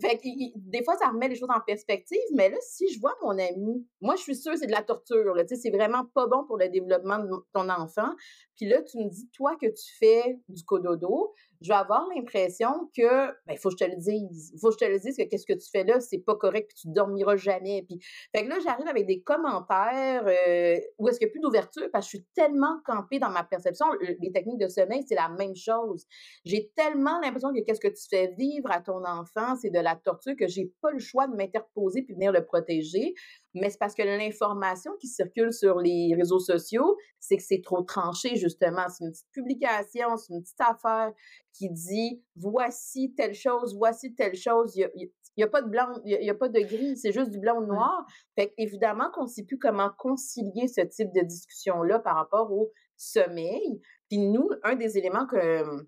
Fait que, des fois, ça remet les choses en perspective, mais là, si je vois mon ami, moi, je suis sûre que c'est de la torture, là, c'est vraiment pas bon pour le développement de ton enfant. Puis là, tu me dis, toi, que tu fais du cododo, je vais avoir l'impression que, ben, faut que je te le dise. Faut que je te le dise que qu'est-ce que tu fais là, c'est pas correct, puis tu dormiras jamais. Puis, fait que là, j'arrive avec des commentaires euh, où est-ce qu'il n'y a plus d'ouverture parce que je suis tellement campée dans ma perception. Les techniques de sommeil, c'est la même chose. J'ai tellement l'impression que qu'est-ce que tu fais vivre à ton enfant, c'est de la torture que j'ai pas le choix de m'interposer puis venir le protéger mais c'est parce que l'information qui circule sur les réseaux sociaux, c'est que c'est trop tranché, justement. C'est une petite publication, c'est une petite affaire qui dit voici telle chose, voici telle chose. Il n'y a, pas de blanc, il n'y a, pas de gris, c'est juste du blanc ou noir. Fait évidemment qu'on ne sait plus comment concilier ce type de discussion-là par rapport au sommeil. Puis nous, un des éléments que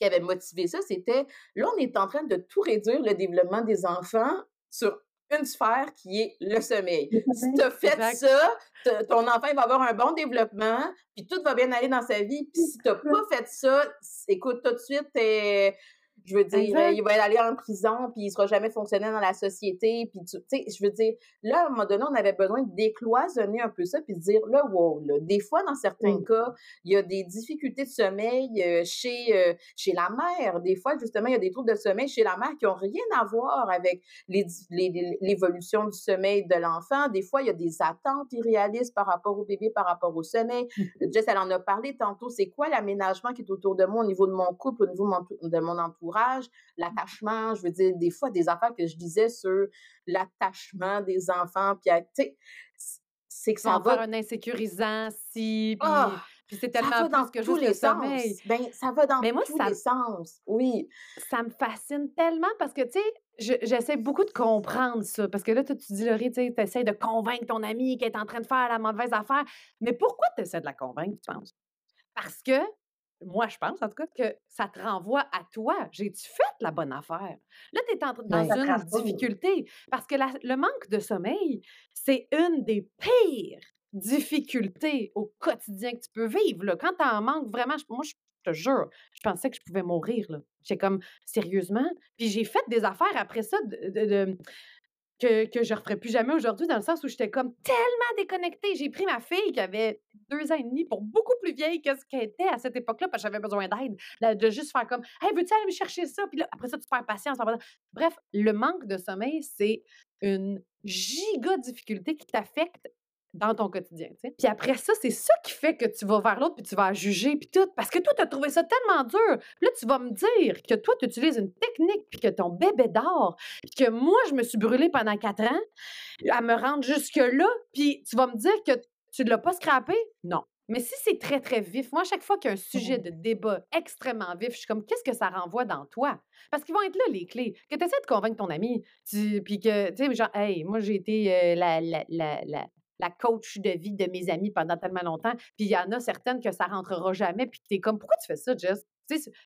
qui avait motivé ça, c'était là, on est en train de tout réduire le développement des enfants sur une sphère qui est le sommeil. Si tu as fait ça, ton enfant va avoir un bon développement, puis tout va bien aller dans sa vie. Puis si tu n'as pas fait ça, écoute, tout de suite, je veux dire, il va aller en prison, puis il sera jamais fonctionné dans la société, puis tu sais, je veux dire, là, à un moment donné, on avait besoin de décloisonner un peu ça, puis de dire, là, wow, là, des fois, dans certains mmh. cas, il y a des difficultés de sommeil euh, chez, euh, chez la mère. Des fois, justement, il y a des troubles de sommeil chez la mère qui ont rien à voir avec l'évolution du sommeil de l'enfant. Des fois, il y a des attentes irréalistes par rapport au bébé, par rapport au sommeil. Jess, elle en a parlé tantôt, c'est quoi l'aménagement qui est autour de moi au niveau de mon couple, au niveau de mon entourage? L'attachement. Je veux dire, des fois, des affaires que je disais sur l'attachement des enfants, puis, tu sais, c'est que ça va... faire un insécurisant, si, puis... Ah! Puis c'est Ça tellement va dans plus que tous le les sommeil. sens. Ben, ça va dans Mais moi, tous ça- les sens. Oui. Ça me fascine tellement parce que, tu sais, je- j'essaie beaucoup de comprendre ça. Parce que là, tu dis, Laurie, tu essaies de convaincre ton amie qu'elle est en train de faire la mauvaise affaire. Mais pourquoi tu essaies de la convaincre, tu penses? Parce que, moi, je pense, en tout cas, que ça te renvoie à toi. J'ai-tu fait la bonne affaire? Là, tu es en- dans Ça te une difficulté. Parce que la- le manque de sommeil, c'est une des pires difficultés au quotidien que tu peux vivre. Là. Quand tu en manques vraiment, je- moi, je te jure, je pensais que je pouvais mourir. J'étais comme, sérieusement? Puis j'ai fait des affaires après ça de, de- de- que, que je ne referais plus jamais aujourd'hui, dans le sens où j'étais comme tellement déconnectée. J'ai pris ma fille qui avait deux ans et demi pour beaucoup plus vieille que ce qu'elle était à cette époque-là, parce que j'avais besoin d'aide. De juste faire comme, hey, veux-tu aller me chercher ça? Puis là, après ça, tu perds patience. Bref, le manque de sommeil, c'est une giga difficulté qui t'affecte dans ton quotidien. Puis après ça, c'est ça qui fait que tu vas vers l'autre puis tu vas juger puis tout. Parce que toi, tu as trouvé ça tellement dur. Puis là, tu vas me dire que toi, tu utilises une technique puis que ton bébé dort. Puis que moi, je me suis brûlée pendant quatre ans à me rendre jusque-là. Puis tu vas me dire que tu ne l'as pas scrappé? Non. Mais si c'est très, très vif, moi, à chaque fois qu'il y a un sujet de débat extrêmement vif, je suis comme, qu'est-ce que ça renvoie dans toi? Parce qu'ils vont être là, les clés. Que tu essaies de convaincre ton ami, tu- puis que, tu sais, genre, hey, moi, j'ai été euh, la, la, la, la, la coach de vie de mes amis pendant tellement longtemps, puis il y en a certaines que ça rentrera jamais, puis tu es comme, pourquoi tu fais ça, Jess?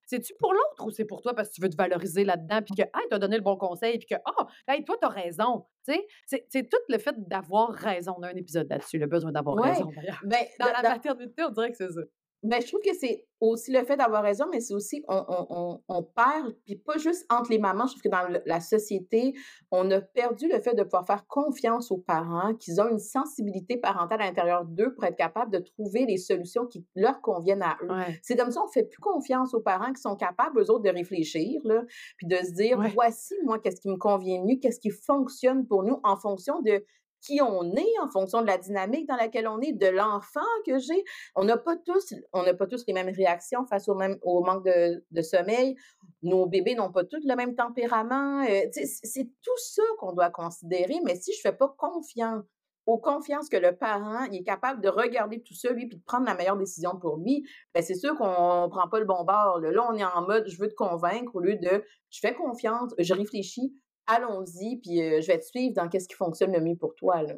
C'est-tu pour l'autre ou c'est pour toi parce que tu veux te valoriser là-dedans, puis que, hey, t'as donné le bon conseil, puis que, ah, hey, toi, t'as raison. Tu sais, c'est- c'est tout le fait d'avoir raison. On a un épisode là-dessus, le besoin d'avoir Ouais. raison. Ben, Dans dans- la maternité, on dirait que c'est ça. Ben, je trouve que c'est aussi le fait d'avoir raison, mais c'est aussi, on, on, on, perd, puis pas juste entre les mamans, je trouve que dans la société, on a perdu le fait de pouvoir faire confiance aux parents, qu'ils ont une sensibilité parentale à l'intérieur d'eux pour être capables de trouver les solutions qui leur conviennent à eux. Ouais. C'est comme ça, on fait plus confiance aux parents qui sont capables, eux autres, de réfléchir, là, puis de se dire, Ouais. voici, moi, qu'est-ce qui me convient mieux, qu'est-ce qui fonctionne pour nous en fonction de qui on est, en fonction de la dynamique dans laquelle on est, de l'enfant que j'ai. On n'a pas tous, on n'a pas tous les mêmes réactions face au même, au manque de, sommeil. Nos bébés n'ont pas tous le même tempérament. Euh, c'est tout ça qu'on doit considérer. Mais si je fais pas confiance aux confiances que le parent est capable de regarder tout ça, lui, puis de prendre la meilleure décision pour lui, ben c'est sûr qu'on prend pas le bon bord. Là, on est en mode je veux te convaincre au lieu de je fais confiance, je réfléchis, allons-y, puis euh, je vais te suivre dans qu'est-ce qui fonctionne le mieux pour toi. Là.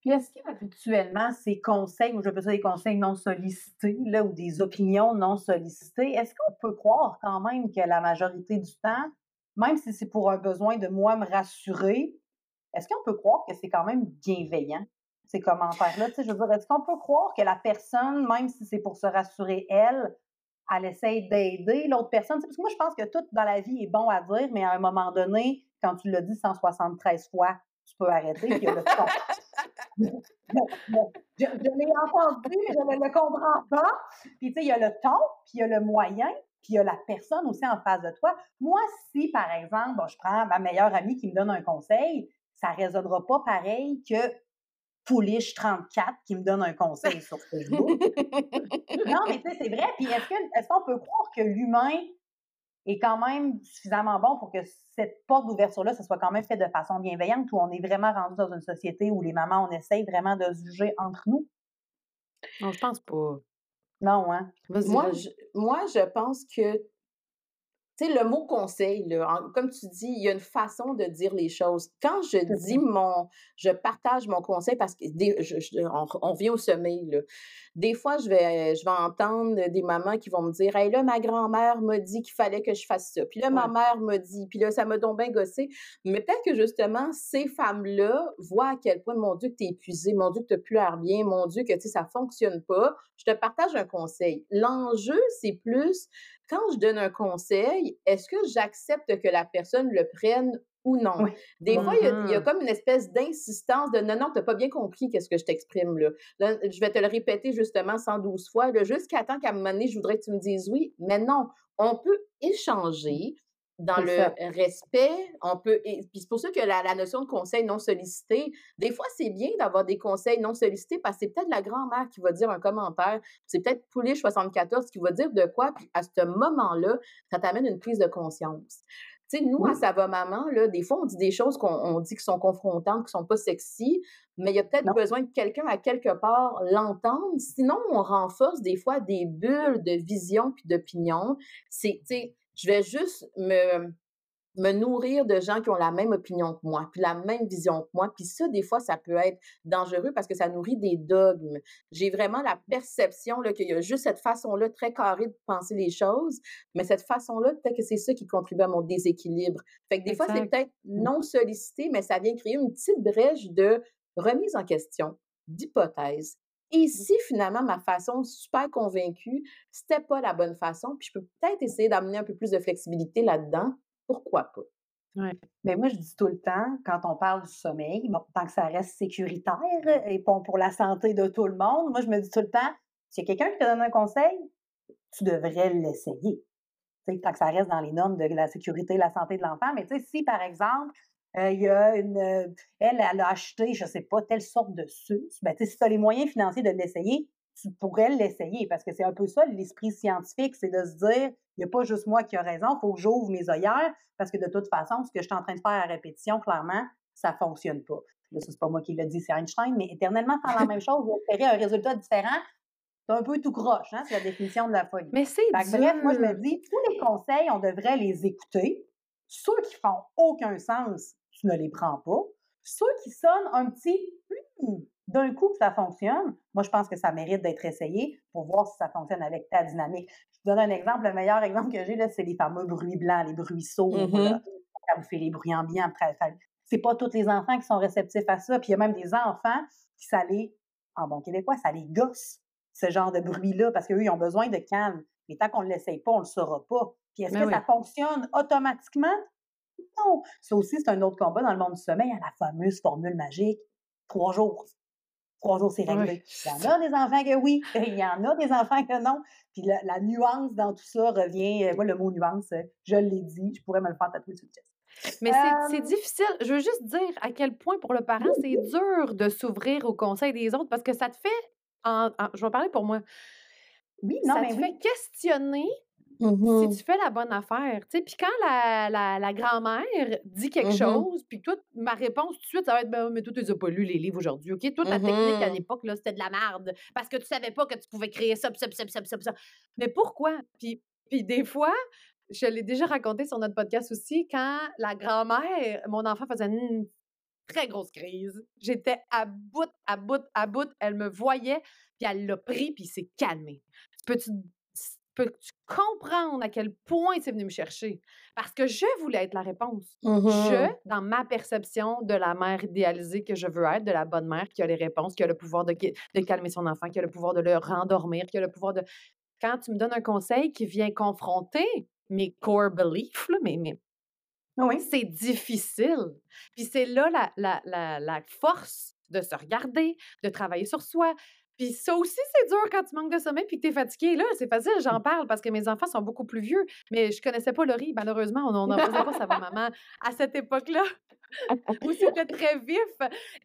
Puis est-ce qu'habituellement, ces conseils, ou je peux ça des conseils non sollicités, là, ou des opinions non sollicitées, est-ce qu'on peut croire quand même que la majorité du temps, même si c'est pour un besoin de moi me rassurer, est-ce qu'on peut croire que c'est quand même bienveillant, ces commentaires-là? Tu sais, je veux dire, est-ce qu'on peut croire que la personne, même si c'est pour se rassurer elle, elle essaye d'aider l'autre personne? Parce que moi, je pense que tout dans la vie est bon à dire, mais à un moment donné, quand tu l'as dit 173 fois, tu peux arrêter, puis il y a le je, je l'ai entendu, mais je ne le comprends pas. Puis, tu sais, il y a le ton, puis il y a le moyen, puis il y a la personne aussi en face de toi. Moi, si, par exemple, bon, je prends ma meilleure amie qui me donne un conseil, ça ne résonnera pas pareil que Pouliche 34 qui me donne un conseil sur Facebook. non, mais tu sais, c'est vrai. Puis, est-ce qu'on peut croire que l'humain est quand même suffisamment bon pour que cette porte d'ouverture-là, ça soit quand même fait de façon bienveillante, où on est vraiment rendu dans une société où les mamans, on essaye vraiment de se juger entre nous? Non, je pense pas. Non, hein? Moi, je, moi, je pense que, tu sais, le mot conseil, là, comme tu dis, il y a une façon de dire les choses. Quand je dis mon, je partage mon conseil parce que des- je- je- on, on revient au sommeil, là. Des fois, je vais, je vais entendre des mamans qui vont me dire, hey, là, ma grand-mère m'a dit qu'il fallait que je fasse ça. Puis là, ma mère m'a dit, puis là, ça m'a donc bien gossé. Mais peut-être que justement, ces femmes-là voient à quel point, mon Dieu, que tu es épuisé, mon Dieu, que tu plus l'air bien, mon Dieu, que tu sais, ça fonctionne pas. Je te partage un conseil. L'enjeu, c'est plus quand je donne un conseil, est-ce que j'accepte que la personne le prenne ou non? Oui. Des fois, il y, a, il y a Mhm. comme une espèce d'insistance de non, non, tu n'as pas bien compris qu'est-ce que je t'exprime là. Là, Je vais te le répéter justement 112 fois, jusqu'à temps qu'à un moment donné, je voudrais que tu me dises oui, mais non, on peut échanger. Dans le ça. respect, on peut. Et puis c'est pour ça que la, la notion de conseil non sollicité, des fois, c'est bien d'avoir des conseils non sollicités parce que c'est peut-être la grand-mère qui va dire un commentaire, c'est peut-être Poulet 74 qui va dire de quoi, puis à ce moment-là, ça t'amène une prise de conscience. Tu sais, nous, à. Ça va maman, là, des fois, on dit des choses qu'on on dit qui sont confrontantes, qui sont pas sexy, mais il y a peut-être besoin que quelqu'un, à quelque part, l'entende. Sinon, on renforce des fois des bulles de vision puis d'opinion. C'est, tu sais, je vais juste me, me nourrir de gens qui ont la même opinion que moi, puis la même vision que moi. Puis ça, des fois, ça peut être dangereux parce que ça nourrit des dogmes. J'ai vraiment la perception qu'il y a juste cette façon-là très carrée de penser les choses, mais cette façon-là, peut-être que c'est ça qui contribue à mon déséquilibre. Fait que des fois, c'est peut-être non sollicité, mais ça vient créer une petite brèche de remise en question, d'hypothèse. Et si finalement ma façon super convaincue, c'était pas la bonne façon, puis je peux peut-être essayer d'amener un peu plus de flexibilité là-dedans, pourquoi pas? Mais moi, je dis tout le temps, quand on parle du sommeil, bon, tant que ça reste sécuritaire et bon pour la santé de tout le monde, moi, je me dis tout le temps, s'il y a quelqu'un qui te donne un conseil, tu devrais l'essayer. Tant que ça reste dans les normes de la sécurité et la santé de l'enfant. Mais tu sais, si, par exemple, euh, il y a une. euh, elle, elle a acheté, je sais pas, telle sorte de suce, ben, tu sais, si tu as les moyens financiers de l'essayer, tu pourrais l'essayer parce que c'est un peu ça l'esprit scientifique, c'est de se dire, il n'y a pas juste moi qui a raison, il faut que j'ouvre mes œillères parce que de toute façon, ce que je suis en train de faire à répétition, clairement, ça ne fonctionne pas. Là, c'est pas moi qui l'ai dit, c'est Einstein, mais éternellement faire la même chose, ou espérer un résultat différent, c'est un peu tout croche, hein, c'est la définition de la folie. Mais c'est bref, moi, je me dis, tous les conseils, on devrait les écouter. Ceux qui font aucun sens, tu ne les prends pas. Ceux qui sonnent un petit Hmm, d'un coup que ça fonctionne, moi, je pense que ça mérite d'être essayé pour voir si ça fonctionne avec ta dynamique. Je te donne un exemple. Le meilleur exemple que j'ai, là, c'est les fameux bruits blancs, les bruits sourds. Mhm. là. Ça vous fait les bruits ambiants. après, ça- C'est pas tous les enfants qui sont réceptifs à ça. Puis il y a même des enfants qui, ça les, en bon québécois, ça les gosse, ce genre de bruit-là, parce qu'eux, ils ont besoin de calme. Mais tant qu'on ne l'essaye pas, on ne le saura pas. Puis est-ce Ben que oui. ça fonctionne automatiquement? Non. Ça aussi, c'est un autre combat dans le monde du sommeil, à la fameuse formule magique. Trois jours. Trois jours, c'est réglé. Il y en a des enfants que oui, il y en a des enfants que non. Puis la, la nuance dans tout ça revient. euh, Moi, le mot nuance, euh, je l'ai dit, je pourrais me le faire tatouer sur le chest. Mais c'est- c'est Euh, difficile. Je veux juste dire à quel point pour le parent, c'est dur de s'ouvrir au conseil des autres parce que ça te fait. en- en- je vais parler pour moi. Oui, non, ça mais te oui. fait questionner Si tu fais la bonne affaire. tu sais. Puis quand la, la, la grand-mère dit quelque Mhm. chose, puis toi, ma réponse tout de suite, ça va être ben, Mais toi, tu n'as pas lu les livres aujourd'hui. OK? Toi, ta technique à Mhm. l'époque, là, c'était de la merde parce que tu savais pas que tu pouvais créer ça, ça, ça, ça, ça, ça. Mais pourquoi? Puis, puis des fois, je l'ai déjà raconté sur notre podcast aussi, quand la grand-mère, mon enfant faisait une très grosse crise. J'étais à bout, à bout, à bout. Elle me voyait, puis elle l'a pris, puis il s'est calmé. Peux-tu peux-tu comprendre à quel point c'est venu me chercher? Parce que je voulais être la réponse. Je, dans ma perception de la mère idéalisée que je veux être, de la bonne mère qui a les réponses, qui a le pouvoir de, calmer son enfant, qui a le pouvoir de le rendormir, qui a le pouvoir de... Quand tu me donnes un conseil qui vient confronter mes core beliefs, là, mes, mes- Oui. c'est difficile. Puis c'est là la, la, la, la force de se regarder, de travailler sur soi. Puis ça aussi, c'est dur quand tu manques de sommeil puis que tu es fatigué. Là, c'est facile, j'en parle parce que mes enfants sont beaucoup plus vieux, mais je connaissais pas Laurie. Malheureusement, on n'en faisait pas va maman à cette époque-là où c'était très vif.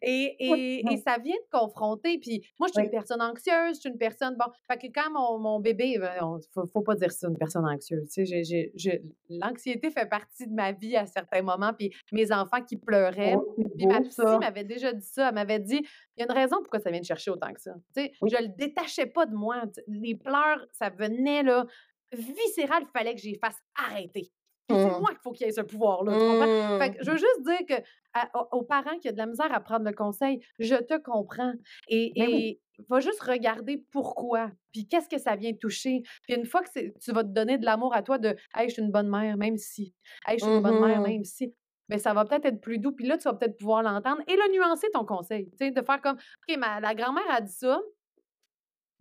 Et, et, et ça vient de confronter. Puis moi, je suis Oui. une personne anxieuse, je suis une personne. Bon, fait que quand mon, mon bébé, ben, on- faut, faut pas dire ça, une personne anxieuse. Tu sais, l'anxiété fait partie de ma vie à certains moments. Puis mes enfants qui pleuraient. Oh, Puis ma beau, psy ça. m'avait déjà dit ça. Elle m'avait dit il y a une raison pourquoi ça vient de chercher autant que ça. Tu sais, Oui. Je le détachais pas de moi. Les pleurs, ça venait là, viscéral. Il fallait que j'y fasse arrêter. C'est Mm. moi qu'il faut qu'il y ait ce pouvoir-là. tu comprends? Fait que je veux juste dire que à- aux- parents qui ont de la misère à prendre le conseil, je te comprends. Et, Ben oui. et va juste regarder pourquoi, puis qu'est-ce que ça vient toucher. Puis une fois que tu vas te donner de l'amour à toi de Hey, je suis une bonne mère, même si. Hey, je suis une bonne mère, Mhm. même si. Mais ça va peut-être être plus doux. Puis là, tu vas peut-être pouvoir l'entendre et le nuancer ton conseil. Tu sais, de faire comme OK, ma, la grand-mère a dit ça.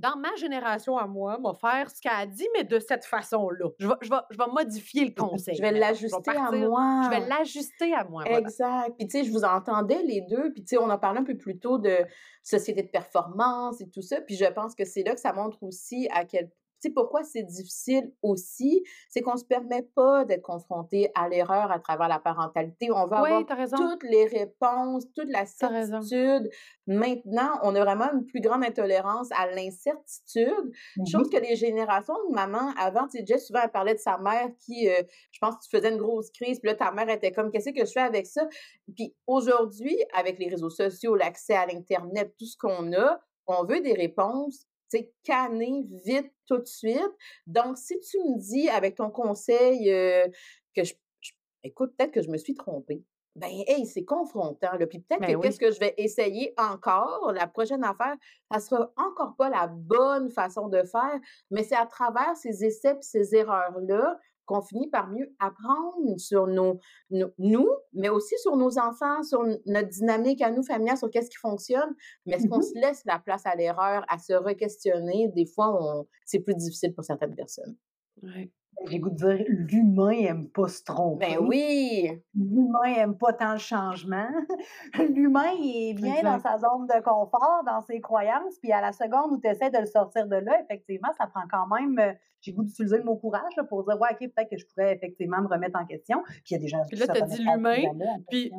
Dans ma génération à moi, m'a faire ce qu'elle a dit, mais de cette façon-là. Je vais, je, vais, je vais modifier le conseil. Je vais l'ajuster à moi. Je vais l'ajuster à moi. voilà. Exact. Puis, tu sais, je vous entendais les deux. Puis, tu sais, on en parlait un peu plus tôt de société de performance et tout ça. Puis, je pense que c'est là que ça montre aussi à quel sais, pourquoi c'est difficile aussi, c'est qu'on se permet pas d'être confronté à l'erreur à travers la parentalité. On va Oui, avoir toutes les réponses, toute la certitude. Maintenant, on a vraiment une plus grande intolérance à l'incertitude, chose que les générations de mamans avant, tu sais, Jess, souvent, elle parlait de sa mère qui, euh, je pense, que tu faisais une grosse crise, puis là, ta mère était comme, qu'est-ce que je fais avec ça? Puis aujourd'hui, avec les réseaux sociaux, l'accès à l'Internet, tout ce qu'on a, on veut des réponses, tu sais, cannées, vite, tout de suite. Donc, si tu me dis, avec ton conseil, euh, que je, je- écoute, peut-être que je me suis trompée. Ben, hey, c'est confrontant, là. Puis peut-être Ben que oui. qu'est-ce que je vais essayer encore, la prochaine affaire, ça sera encore pas la bonne façon de faire, mais c'est à travers ces essais et ces erreurs-là qu'on finit par mieux apprendre sur nos, nos- nous, mais aussi sur nos enfants, sur notre dynamique à nous, familiale, sur qu'est-ce qui fonctionne. Mais est-ce qu'on Mhm. se laisse la place à l'erreur, à se re-questionner? Des fois, c'est plus difficile pour certaines personnes. Ouais. J'ai goût de dire, l'humain aime pas se tromper. Ben oui! L'humain aime pas tant le changement. L'humain, il est bien dans sa zone de confort, dans ses croyances, puis à la seconde où tu essaies de le sortir de là, effectivement, ça prend quand même, euh, j'ai goût d'utiliser le mot courage là, pour dire, ouais, OK, peut-être que je pourrais effectivement me remettre en question. Puis il y a des gens Puis qui là, se dit l'humain, puis.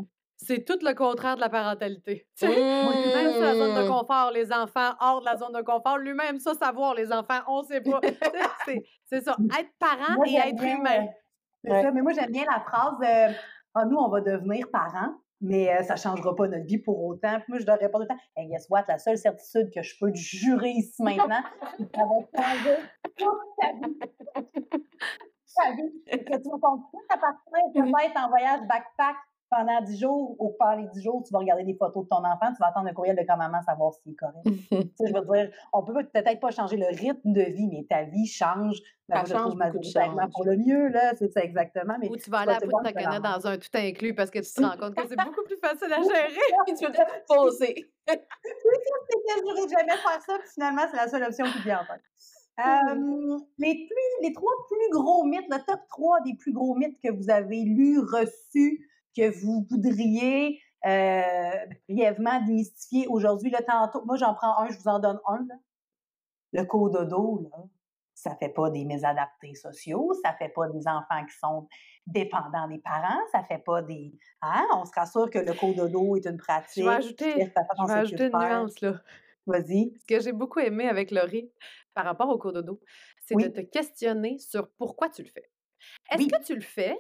C'est tout le contraire de la parentalité. L'humain, c'est la zone de confort, les enfants hors de la zone de confort. Aime ça savoir, les enfants, on sait pas. C'est- ça, être parent Moi, et être bien, humain. euh, c'est Ouais. ça, mais moi, j'aime bien la phrase euh, Ah, nous, on va devenir parents, mais euh, ça ne changera pas notre vie pour autant. Puis moi, je leur réponds tout le temps Hey, guess what? La seule certitude que je peux te jurer ici maintenant, c'est que ça va changer toute ta vie. Ta vie. Et que tu vas continuer à partir peut-être en voyage backpack pendant 10 jours, ou pendant les 10 jours, tu vas regarder des photos de ton enfant, tu vas attendre un courriel de grand-maman savoir s'il est correct. Tu sais, je veux dire, on peut peut-être pas changer le rythme de vie, mais ta vie change. Ça je change beaucoup de pour le mieux, là, c'est ça exactement. Mais Ou tu vas aller à c'est Punta c'est dans un tout inclus parce que tu te rends compte que c'est beaucoup plus facile à gérer. Puis tu peux te poser. je voudrais jamais faire ça, puis finalement, c'est la seule option qui vient en tête. Euh, les, plus, les trois plus gros mythes, le top 3 des plus gros mythes que vous avez lus, reçus, que vous voudriez euh, brièvement démystifier aujourd'hui. Là, tantôt, moi, j'en prends un, je vous en donne un. Là. Le cododo, là, ça fait pas des mésadaptés sociaux, ça fait pas des enfants qui sont dépendants des parents, ça fait pas des... Hein? On se rassure que le cododo est une pratique. Je vais ajouter, je vais une nuance, là. Vas-y. Ce que j'ai beaucoup aimé avec Laurie par rapport au cododo, c'est Oui. de te questionner sur pourquoi tu le fais. Est-ce Oui. que tu le fais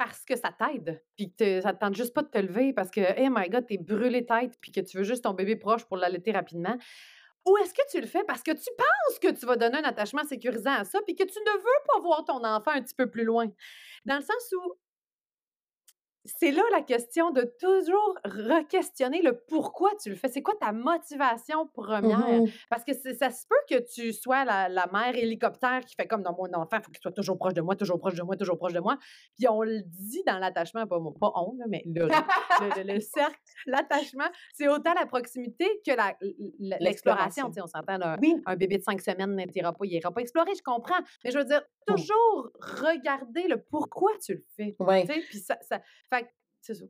parce que ça t'aide, puis que ça te tente juste pas de te lever parce que, hey my God, t'es brûlé tête, puis que tu veux juste ton bébé proche pour l'allaiter rapidement? Ou est-ce que tu le fais parce que tu penses que tu vas donner un attachement sécurisant à ça, puis que tu ne veux pas voir ton enfant un petit peu plus loin? Dans le sens où c'est là la question de toujours re-questionner le pourquoi tu le fais. C'est quoi ta motivation première? Mhm. Parce que ça se peut que tu sois la, la mère hélicoptère qui fait comme dans mon enfant, il faut qu'il soit toujours proche de moi, toujours proche de moi, toujours proche de moi. Puis on le dit dans l'attachement, pas, pas on, mais le, le- le- le cercle, l'attachement, c'est autant la proximité que l'exploration. Tu sais, On s'entend, là, Oui. un bébé de cinq semaines n'ira pas, il ira pas explorer, je comprends. Mais je veux dire, Mm. toujours regarder le pourquoi tu le fais. Puis ça, ça, fait que c'est ça.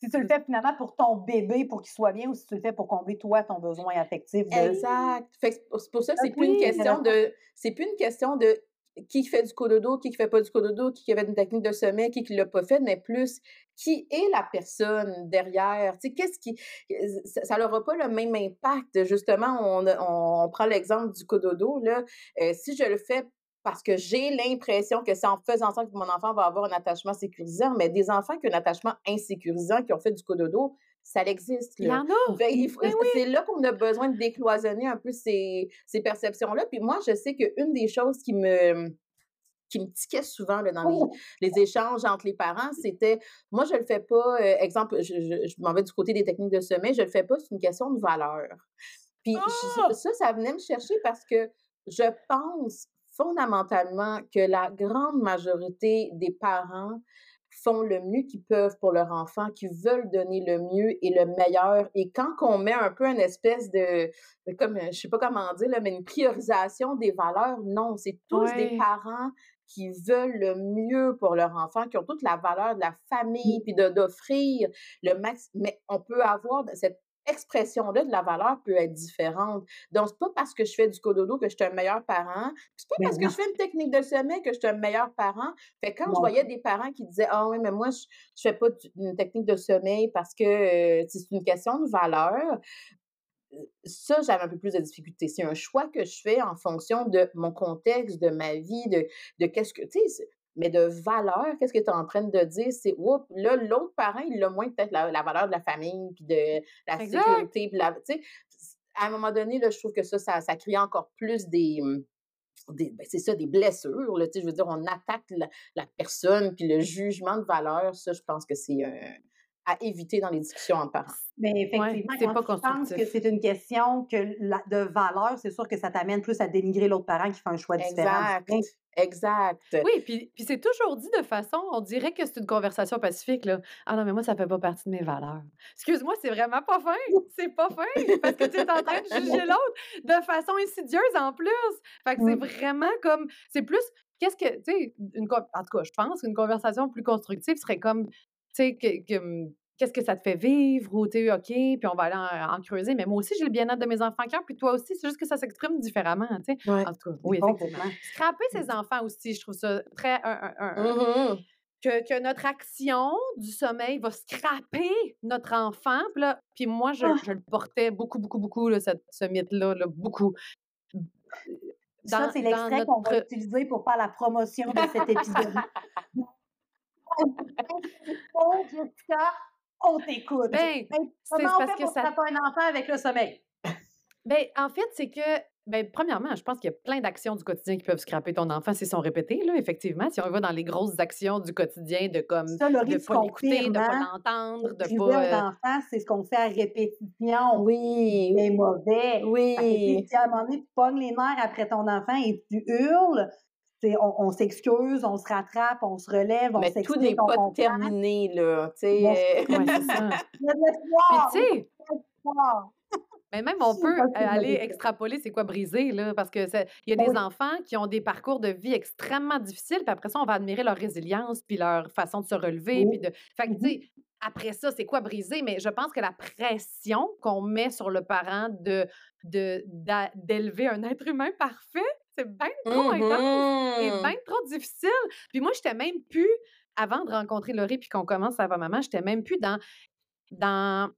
Si tu le fais finalement pour ton bébé, pour qu'il soit bien, ou si tu le fais pour combler toi ton besoin affectif. De... Exact. Fait que c'est pour- c'est ça que c'est Ah plus une question de. C'est plus une question de qui fait du cododo, qui fait pas du cododo, qui fait une technique de sommeil, qui ne l'a pas fait, mais plus qui est la personne derrière. Tu sais, qu'est-ce qui. Ça n'aura pas le même impact. Justement, on, on, on prend l'exemple du cododo. Là. Euh, si je le fais parce que j'ai l'impression que c'est en faisant ça que mon enfant va avoir un attachement sécurisant, mais des enfants qui ont un attachement insécurisant, qui ont fait du cododo, ça existe. Il y là. en a! Ben oui. C'est là qu'on a besoin de décloisonner un peu ces, ces perceptions-là. Puis moi, je sais qu'une des choses qui me qui me tiquait souvent là, dans les, Oh! les échanges entre les parents, c'était moi, je le fais pas, euh, exemple, je, je, je m'en vais du côté des techniques de sommeil, je le fais pas, c'est une question de valeur. Puis je- Ah! ça, ça venait me chercher parce que je pense fondamentalement que la grande majorité des parents font le mieux qu'ils peuvent pour leur enfant, qui veulent donner le mieux et le meilleur. Et quand on met un peu une espèce de, de comme, je sais pas comment dire, là, mais une priorisation des valeurs, non, c'est tous des parents qui veulent le mieux pour leur enfant, qui ont toute la valeur de la famille, puis de- d'offrir le max. Mais on peut avoir cette expression-là de la valeur peut être différente. Donc, c'est pas parce que je fais du cododo que je suis un meilleur parent. C'est pas Mais parce que je fais une technique de sommeil que je suis un meilleur parent. Fait quand je voyais des parents qui disaient Ah oui, mais moi, je, je fais pas une technique de sommeil parce que euh, c'est une question de valeur. Ça, j'avais un peu plus de difficulté. C'est un choix que je fais en fonction de mon contexte, de ma vie, de, de qu'est-ce que, tu sais, mais de valeur, qu'est-ce que tu es en train de dire? C'est, oups, là, l'autre parent, il a moins peut-être la, la valeur de la famille, puis de la Exact. sécurité, puis la, tu sais, à un moment donné, là, je trouve que ça, ça, ça crée encore plus des, hum, des ben, c'est ça, des blessures, là, tu sais, je veux dire, on attaque la, la personne, puis le jugement de valeur, ça, je pense que c'est euh, à éviter dans les discussions entre parents. Mais effectivement, c'est quand pas tu penses que c'est une question que la- de valeur, c'est sûr que ça t'amène plus à dénigrer l'autre parent qui fait un choix différent. Exact. Exact. Oui, puis, puis c'est toujours dit de façon, on dirait que c'est une conversation pacifique, là. Ah non, mais moi, ça fait pas partie de mes valeurs. Excuse-moi, c'est vraiment pas fin. C'est pas fin, parce que tu es en train de juger l'autre de façon insidieuse en plus. Fait que c'est vraiment comme, c'est plus, qu'est-ce que, tu sais, en tout cas, je pense qu'une conversation plus constructive serait comme, tu sais, que, que, qu'est-ce que ça te fait vivre, ou tu OK, puis on va aller en, en creuser, mais moi aussi, j'ai le bien-être de mes enfants cœur, puis toi aussi, c'est juste que ça s'exprime différemment, tu sais. Ouais. En tout cas, oui, effectivement. Scraper ses enfants aussi, je trouve ça très. un- un- un- Mhm. que, que notre action du sommeil va scraper notre enfant. Puis, là, puis moi, je, Ah. je le portais beaucoup, beaucoup, beaucoup, là, cette- ce mythe-là, là, beaucoup. ça, c'est l'extrait qu'on va utiliser pour faire la promotion de cet épisode. on t'écoute. Ben, Hey, c'est comment on parce fait que pour ça- frapper un enfant avec le sommeil? Ben, en fait, c'est que, ben, premièrement, je pense qu'il y a plein d'actions du quotidien qui peuvent scraper ton enfant s'ils sont répétées, là, effectivement. Si on va dans les grosses actions du quotidien de comme Ça, Laurie, de pas l'écouter, de pas hein? l'entendre, de pas. euh, un enfant, c'est ce qu'on fait à répétition. Oui, Mais mauvais. Que, oui. si à un moment donné, tu pognes les nerfs après ton enfant et tu hurles, on, on s'excuse, on se rattrape, on se relève, on Mais tout n'est pas comprend. terminé, là. Tu sais, euh, ouais, c'est ça. Il y a de Puis. Mais même, on peut euh, aller extrapoler c'est quoi briser, là, parce que c'est- il y a des Oui. enfants qui ont des parcours de vie extrêmement difficiles, puis après ça, on va admirer leur résilience, puis leur façon de se relever, Oui. puis de... Fait que, tu sais, après ça, c'est quoi briser? Mais je pense que la pression qu'on met sur le parent de d'élever un être humain parfait, c'est bien trop intense et mhm. bien trop difficile. Puis moi, j'étais même plus, avant de rencontrer Laurie puis qu'on commence à maman, j'étais même plus dans, dans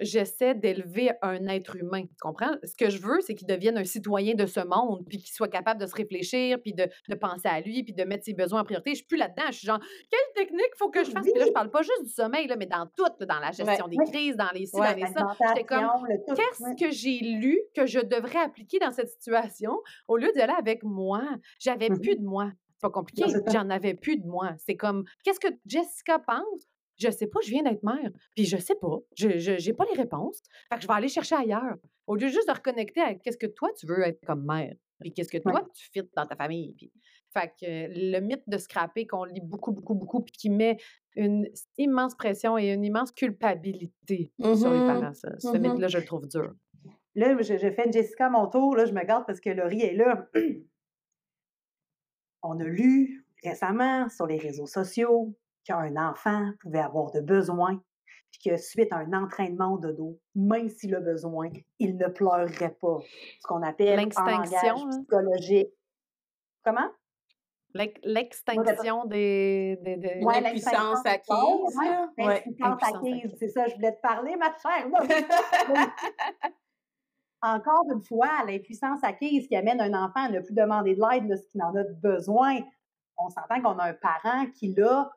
j'essaie d'élever un être humain. Tu comprends? Ce que je veux, c'est qu'il devienne un citoyen de ce monde, puis qu'il soit capable de se réfléchir, puis de, de penser à lui, puis de mettre ses besoins en priorité. Je suis plus là-dedans. Je suis genre, quelle technique faut que je fasse? Puis là, je parle pas juste du sommeil, là, mais dans tout, là, dans la gestion des ouais. crises, dans les ci, Ouais, dans les ça. J'étais comme, qu'est-ce que j'ai lu que je devrais appliquer dans cette situation? Au lieu d'y aller avec moi? J'avais Mhm. plus de moi. C'est pas compliqué. J'en avais plus de moi. C'est comme, qu'est-ce que Jessica pense? Je sais pas, je viens d'être mère. Puis je sais pas. Je j'ai pas les réponses. Fait que je vais aller chercher ailleurs. Au lieu juste de reconnecter à qu'est-ce que toi, tu veux être comme mère. Puis qu'est-ce que toi, tu fites dans ta famille. Puis, fait que euh, le mythe de scraper qu'on lit beaucoup, beaucoup, beaucoup, puis qui met une immense pression et une immense culpabilité sur les Mhm. parents, ça. Ce Mhm. mythe-là, je le trouve dur. Là, je, je fais une Jessica mon tour. Là, je me garde parce que Laurie est là. On a lu récemment sur les réseaux sociaux qu'un enfant pouvait avoir de besoins, puis que suite à un entraînement de dos, même s'il a besoin, il ne pleurerait pas. Ce qu'on appelle L'extinction, là. psychologique. Comment? L'ex- L'extinction des, des, des- Ouais, L'impuissance l'extinction. acquise, Ouais, ouais, impuissance acquise, c'est ça, je voulais te parler, ma chère. Encore une fois, l'impuissance acquise qui amène un enfant à ne plus demander de l'aide lorsqu'il en a besoin. On s'entend qu'on a un parent qui, là,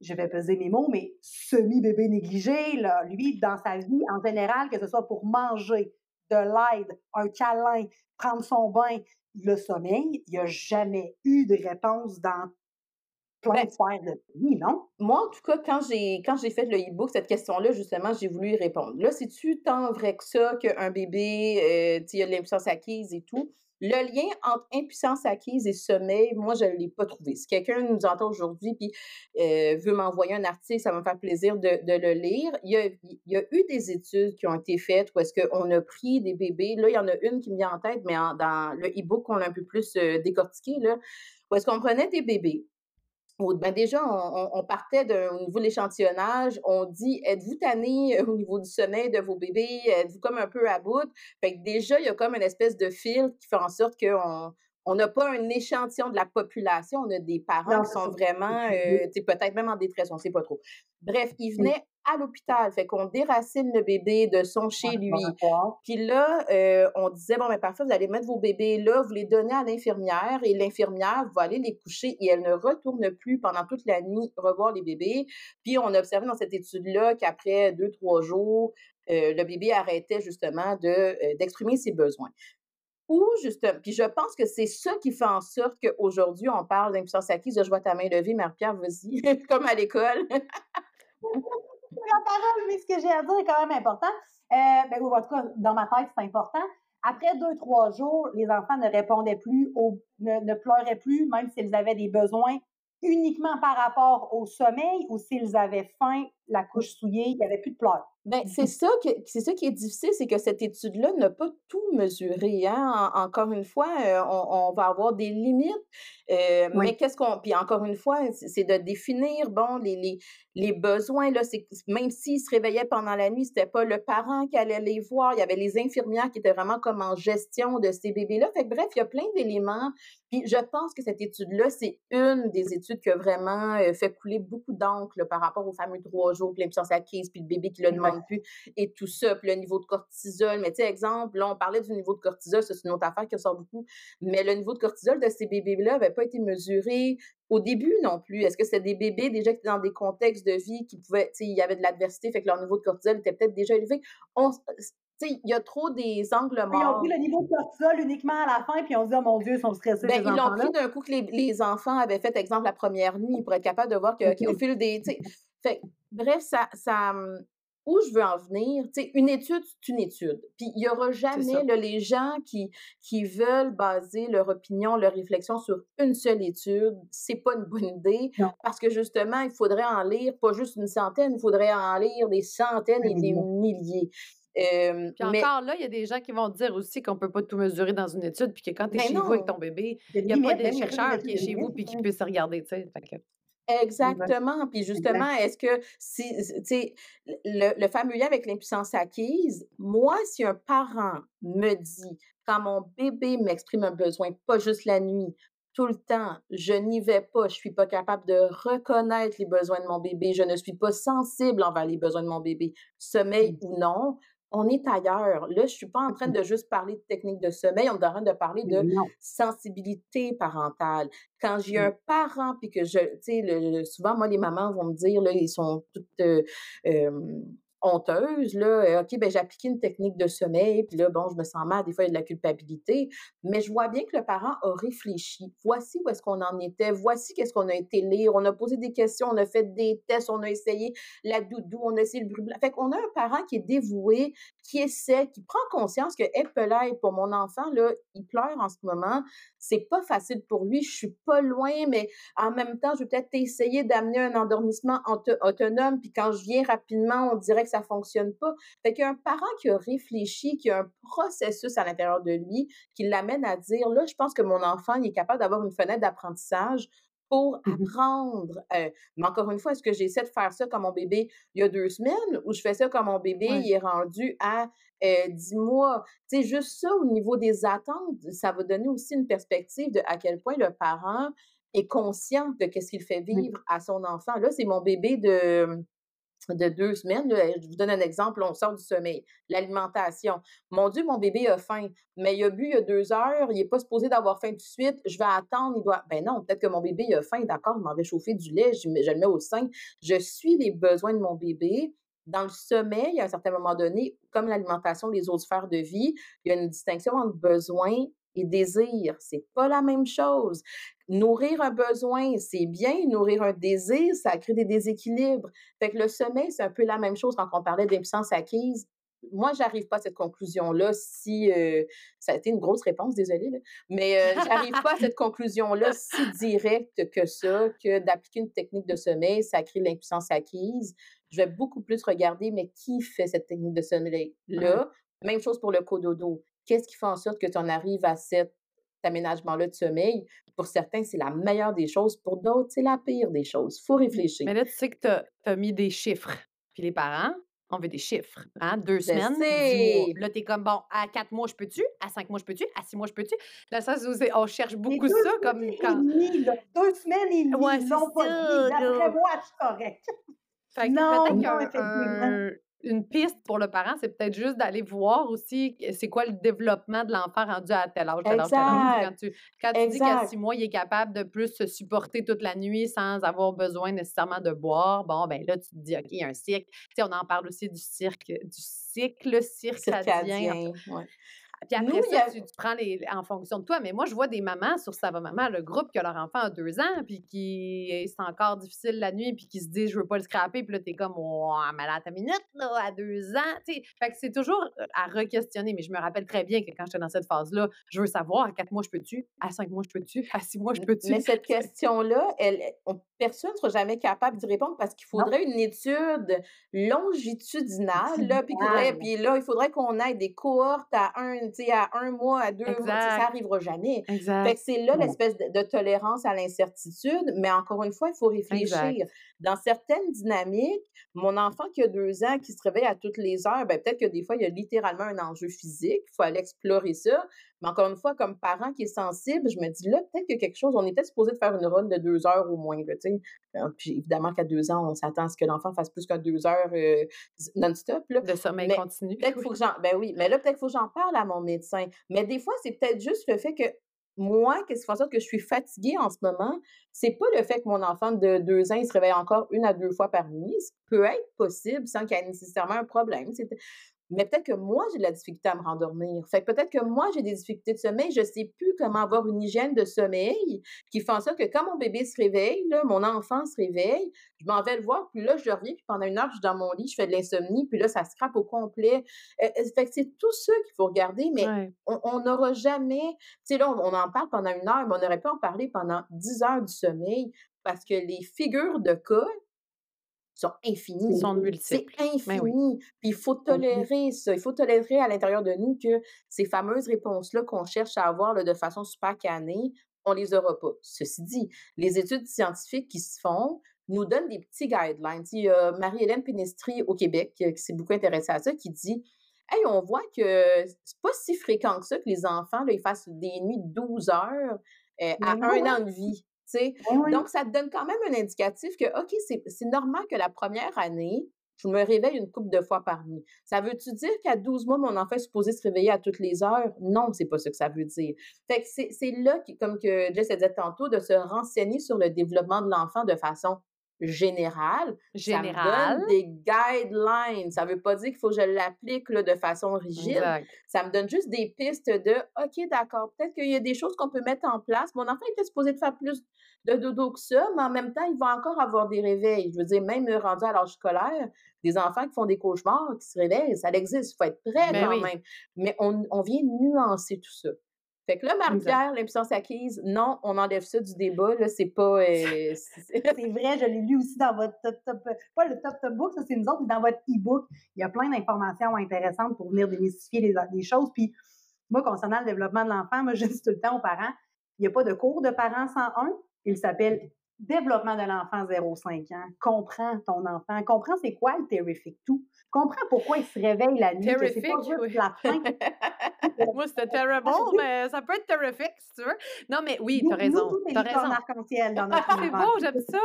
je vais peser mes mots, mais semi-bébé négligé, là, lui, dans sa vie, en général, que ce soit pour manger, de l'aide, un câlin, prendre son bain, le sommeil, il n'y a jamais eu de réponse dans plein Ben, de sphères de vie, non? Moi, en tout cas, quand j'ai quand j'ai fait le e-book, cette question-là, justement, j'ai voulu y répondre. Là, c'est-tu tant vrai que ça qu'un bébé, euh, il a de l'impuissance acquise et tout? Le lien entre impuissance acquise et sommeil, moi, je ne l'ai pas trouvé. Si quelqu'un nous entend aujourd'hui puis euh, veut m'envoyer un article, ça va me faire plaisir de, le lire. Il y, a, eu des études qui ont été faites où est-ce qu'on a pris des bébés. Là, il y en a une qui me vient en tête, mais dans le e-book, on l'a un peu plus euh, décortiqué, là, où est-ce qu'on prenait des bébés ben déjà, on, partait au niveau de l'échantillonnage. On dit êtes-vous tanné au niveau du sommeil de vos bébés? Êtes-vous comme un peu à bout? Fait que déjà, il y a comme une espèce de fil qui fait en sorte qu'on on n'a pas un échantillon de la population, on a des parents qui sont vraiment, euh, peut-être même en détresse, on ne sait pas trop. Bref, ils venaient à l'hôpital, fait qu'on déracine le bébé de son chez lui. Puis là, euh, on disait, bon, mais ben, parfait, vous allez mettre vos bébés là, vous les donnez à l'infirmière et l'infirmière va aller les coucher et elle ne retourne plus pendant toute la nuit revoir les bébés. Puis on a observé dans cette étude-là qu'après deux, trois jours, euh, le bébé arrêtait justement de, d'exprimer ses besoins. Ou justement, puis je pense que c'est ça qui fait en sorte qu'aujourd'hui, on parle d'impuissance acquise. Je vois ta main levée, Marie-Pierre, vas-y, comme à l'école. la parole, mais ce que j'ai à dire est quand même important. Euh, ben, en tout cas, dans ma tête, c'est important. Après deux, trois jours, les enfants ne répondaient plus, ne, ne pleuraient plus, même s'ils avaient des besoins uniquement par rapport au sommeil ou s'ils avaient faim, la couche souillée, il n'y avait plus de pleurs. Ben, c'est ça, c'est ça qui est difficile, c'est que cette étude-là n'a pas tout mesuré. Hein? encore une fois, euh, on, va avoir des limites. Euh, mais qu'est-ce qu'on. Puis encore une fois, c'est de définir, bon, les, les, les besoins, là, c'est même s'ils se réveillaient pendant la nuit, c'était pas le parent qui allait les voir. Il y avait les infirmières qui étaient vraiment comme en gestion de ces bébés-là. Fait que bref, il y a plein d'éléments. Puis je pense que cette étude-là, c'est une des études qui a vraiment euh, fait couler beaucoup d'encre par rapport aux fameux trois jours, puis l'impuissance acquise, puis le bébé qui le demande plus, et tout ça, puis le niveau de cortisol. Mais tu sais, exemple, là, on parlait du niveau de cortisol, c'est une autre affaire qui ressort beaucoup, mais le niveau de cortisol de ces bébés-là n'avait pas été mesuré au début non plus. Est-ce que c'était des bébés déjà qui étaient dans des contextes de vie qui pouvaient, tu sais, il y avait de l'adversité, fait que leur niveau de cortisol était peut-être déjà élevé. On, il y a trop des angles morts. Ils ont pris le niveau de cortisol uniquement à la fin, puis on se dit, oh mon Dieu, ils sont stressés. Ben, ils l'ont pris d'un coup que les, les, enfants avaient fait, exemple, la première nuit, pour être capable de voir qu'au fil des. Fait, bref, ça, ça, hum, où je veux en venir, tu sais, une étude, c'est une étude. Puis il n'y aura jamais les gens qui, qui veulent baser leur opinion, leur réflexion sur une seule étude. C'est pas une bonne idée parce que justement, il faudrait en lire pas juste une centaine, il faudrait en lire des centaines et des milliers. Euh, puis encore là, il y a des gens qui vont dire aussi qu'on ne peut pas tout mesurer dans une étude, puis que quand tu es chez vous avec ton bébé, il n'y a pas de chercheur qui est chez vous puis qui puisse regarder. tu sais. Exactement. Puis justement, est-ce que si, tu sais, le, le fameux lien avec l'impuissance acquise, moi, si un parent me dit, quand mon bébé m'exprime un besoin, pas juste la nuit, tout le temps, je n'y vais pas, je suis pas capable de reconnaître les besoins de mon bébé, je ne suis pas sensible envers les besoins de mon bébé, sommeil mmh. ou non, on est ailleurs. Là, je suis pas en train mmh. de juste parler de technique de sommeil, on est en train de parler de sensibilité parentale. Quand j'ai mmh. un parent, puis que je, tu sais, souvent, moi, les mamans vont me dire, là, ils sont toutes... Euh, honteuse, là, euh, OK, ben j'ai appliqué une technique de sommeil, puis là, bon, je me sens mal, des fois, il y a de la culpabilité, mais je vois bien que le parent a réfléchi. Voici où est-ce qu'on en était, voici qu'est-ce qu'on a été lire, on a posé des questions, on a fait des tests, on a essayé la doudou, on a essayé le bruit blanc. Fait qu'on a un parent qui est dévoué, qui essaie, qui prend conscience que, hey, pour mon enfant, là, il pleure en ce moment, c'est pas facile pour lui, je suis pas loin, mais en même temps, je vais peut-être essayer d'amener un endormissement autonome, puis quand je viens rapidement, on dirait que ça fonctionne pas. Fait qu'il y a un parent qui a réfléchi, qui a un processus à l'intérieur de lui, qui l'amène à dire, là, je pense que mon enfant, il est capable d'avoir une fenêtre d'apprentissage pour mmh apprendre. Euh, mais encore une fois, est-ce que j'essaie de faire ça comme mon bébé il y a deux semaines ou je fais ça comme mon bébé il est rendu à euh, dix mois? Tu sais, juste ça au niveau des attentes, ça va donner aussi une perspective de à quel point le parent est conscient de qu'est-ce qu'il fait vivre à son enfant. Là, c'est mon bébé de de deux semaines. je vous donne un exemple, on sort du sommeil. L'alimentation. Mon Dieu, mon bébé a faim, mais il a bu il y a deux heures, il n'est pas supposé d'avoir faim tout de suite, je vais attendre, il doit. Ben non, peut-être que mon bébé a faim, d'accord, il m'en va chauffer du lait, je, je le mets au sein. Je suis les besoins de mon bébé. Dans le sommeil, à un certain moment donné, comme l'alimentation, les autres sphères de vie, il y a une distinction entre besoins et désir. C'est pas la même chose. Nourrir un besoin, c'est bien. Nourrir un désir, ça crée des déséquilibres. Fait que le sommeil, c'est un peu la même chose quand on parlait d'impuissance acquise. Moi, j'arrive pas à cette conclusion-là si euh, ça a été une grosse réponse, désolée, mais euh, j'arrive pas à cette conclusion-là si directe que ça, que d'appliquer une technique de sommeil, ça crée l'impuissance acquise. Je vais beaucoup plus regarder, mais qui fait cette technique de sommeil-là? Même chose pour le cododo qu'est-ce qui fait en sorte que tu en arrives à cette aménagement-là de sommeil. Pour certains, c'est la meilleure des choses. Pour d'autres, c'est la pire des choses. Il faut réfléchir. Mais là, tu sais que tu as, mis des chiffres. Puis les parents, on veut des chiffres. Hein? Deux Je semaines, dix mois. Là, t'es comme, bon, à quatre mois, je peux-tu? À cinq mois, je peux-tu? À six mois, je peux-tu? Là, ça, c'est- on cherche beaucoup deux ça, comme et quand... là, deux semaines et demie, Ouais, ils c'est l'ont pas. D'après moi, je suis correcte. Fait que Non, non, effectivement. un- une piste pour le parent, c'est peut-être juste d'aller voir aussi c'est quoi le développement de l'enfant rendu à tel âge. Quand tu, quand tu dis qu'à six mois, il est capable de plus se supporter toute la nuit sans avoir besoin nécessairement de boire, bon, ben là, tu te dis, OK, il y a un cycle. Tu sais, on en parle aussi du cirque, du cycle circadien. Circadien. ouais. Puis après Nous, ça, a- tu, tu prends les en fonction de toi. Mais moi, je vois des mamans sur Ça va maman, le groupe que leur enfant a deux ans, puis qui c'est encore difficile la nuit, puis qui se dit je veux pas le scraper, puis là, t'es comme oh, mais là, ta minute, là, à deux ans. tu sais. Fait que c'est toujours euh, à re-questionner. Mais je me rappelle très bien que quand j'étais dans cette phase-là, je veux savoir à quatre mois, je peux-tu, à cinq mois, je peux-tu, à six mois, je peux-tu? Mais cette question-là, elle, on- personne ne sera jamais capable d'y répondre parce qu'il faudrait une étude longitudinale. Là, puis, faudrait- là, il faudrait qu'on ait des cohortes à un, sais, à un mois, à deux mois. Ça n'arrivera jamais. Fait Exact. que c'est là l'espèce de, de tolérance à l'incertitude, mais encore une fois, il faut réfléchir. Exact. Dans certaines dynamiques, mon enfant qui a deux ans, qui se réveille à toutes les heures, ben, peut-être que des fois, il y a littéralement un enjeu physique. Il faut aller explorer ça. Mais encore une fois, comme parent qui est sensible, je me dis là, peut-être qu'il y a quelque chose. On est peut-être supposé de faire une run de deux heures au moins. Là, tu sais. Euh, Puis évidemment qu'à deux ans, on s'attend à ce que l'enfant fasse plus qu'un deux heures euh, non-stop. là. De sommeil Mais continu. Peut-être qu'il faut que j'en. Ben oui, mais là, peut-être qu'il faut que j'en parle à mon médecin. Mais des fois, c'est peut-être juste le fait que moi, qu'est-ce qui fait en sorte que je suis fatiguée en ce moment? C'est pas le fait que mon enfant de deux ans, il se réveille encore une à deux fois par nuit. Ce peut être possible sans qu'il y ait nécessairement un problème. Mais peut-être que moi, j'ai de la difficulté à me rendormir. Fait que peut-être que moi, j'ai des difficultés de sommeil. Je sais plus comment avoir une hygiène de sommeil qui fait en sorte que quand mon bébé se réveille, là, mon enfant se réveille, je m'en vais le voir, puis là, je reviens, puis pendant une heure, je suis dans mon lit, je fais de l'insomnie, puis là, ça scrape au complet. Euh, euh, fait que c'est tout ça qu'il faut regarder, mais Ouais. on n'aura jamais. Tu sais, là, on, on en parle pendant une heure, mais on aurait pu en parler pendant 10 heures du sommeil parce que les figures de cas sont infinies. Ils sont C'est multiples. infini. Ben oui. Puis il faut tolérer ça. Il faut tolérer à l'intérieur de nous que ces fameuses réponses-là qu'on cherche à avoir là, de façon super cannée, on les aura pas. Ceci dit, les études scientifiques qui se font nous donnent des petits guidelines. Il y a Marie-Hélène Pénestri au Québec euh, qui s'est beaucoup intéressée à ça, qui dit Hey, on voit que c'est pas si fréquent que ça que les enfants là, ils fassent des nuits de 12 heures euh, à un an de vie. Sais? Oui. Donc, ça te donne quand même un indicatif que, OK, c'est normal que la première année, je me réveille une couple de fois par nuit. Ça veut-tu dire qu'à 12 mois, mon enfant est supposé se réveiller à toutes les heures? Non, c'est pas ça que ça veut dire. Fait que c'est là, comme que Jess a dit tantôt, de se renseigner sur le développement de l'enfant de façon générale. Ça me Général. donne des guidelines. Ça veut pas dire qu'il faut que je l'applique de façon rigide. Exact. Ça me donne juste des pistes de OK, d'accord, peut-être qu'il y a des choses qu'on peut mettre en place. Mon enfant est supposé de faire plus de dodo que ça, mais en même temps, il va encore avoir des réveils. Je veux dire, même rendu à l'âge scolaire, des enfants qui font des cauchemars, qui se réveillent, ça existe. Il faut être prêt Ben quand oui. même. Mais on, on vient nuancer tout ça. Fait que là, Marie-Pierre, l'impuissance acquise, non, on enlève ça du débat. Là, c'est pas. euh, c'est- vrai, je l'ai lu aussi dans votre top top, pas le top top book, ça c'est nous autres, mais dans votre e-book, il y a plein d'informations intéressantes pour venir démystifier les, les choses. Puis moi, concernant le développement de l'enfant, moi je dis tout le temps aux parents, il n'y a pas de cours de parents 101, il s'appelle Développement de l'enfant 0-5 ans. Comprends ton enfant, comprends c'est quoi le terrific tout, comprends pourquoi il se réveille la nuit, que c'est pas Terrific, juste oui. la faim. Moi, c'était terrible, mais ça peut être terrific, si tu veux. Non, mais oui, t'as raison. T'as raison. arc-en-ciel dans notre Ah, c'est beau, j'aime ça!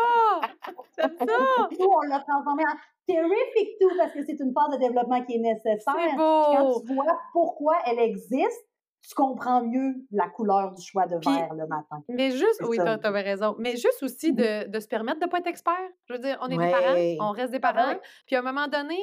J'aime ça! Nous, on l'a transformé en terrific tout parce que c'est une phase de développement qui est nécessaire. C'est Puis Quand beau! tu vois pourquoi elle existe, tu comprends mieux la couleur du choix de Puis- verre le matin. Mais juste, oui, ça. t'as t'avais raison. Mais juste aussi de, de se permettre de ne pas être expert. Je veux dire, on est des parents, on reste des parents. Puis à un moment donné,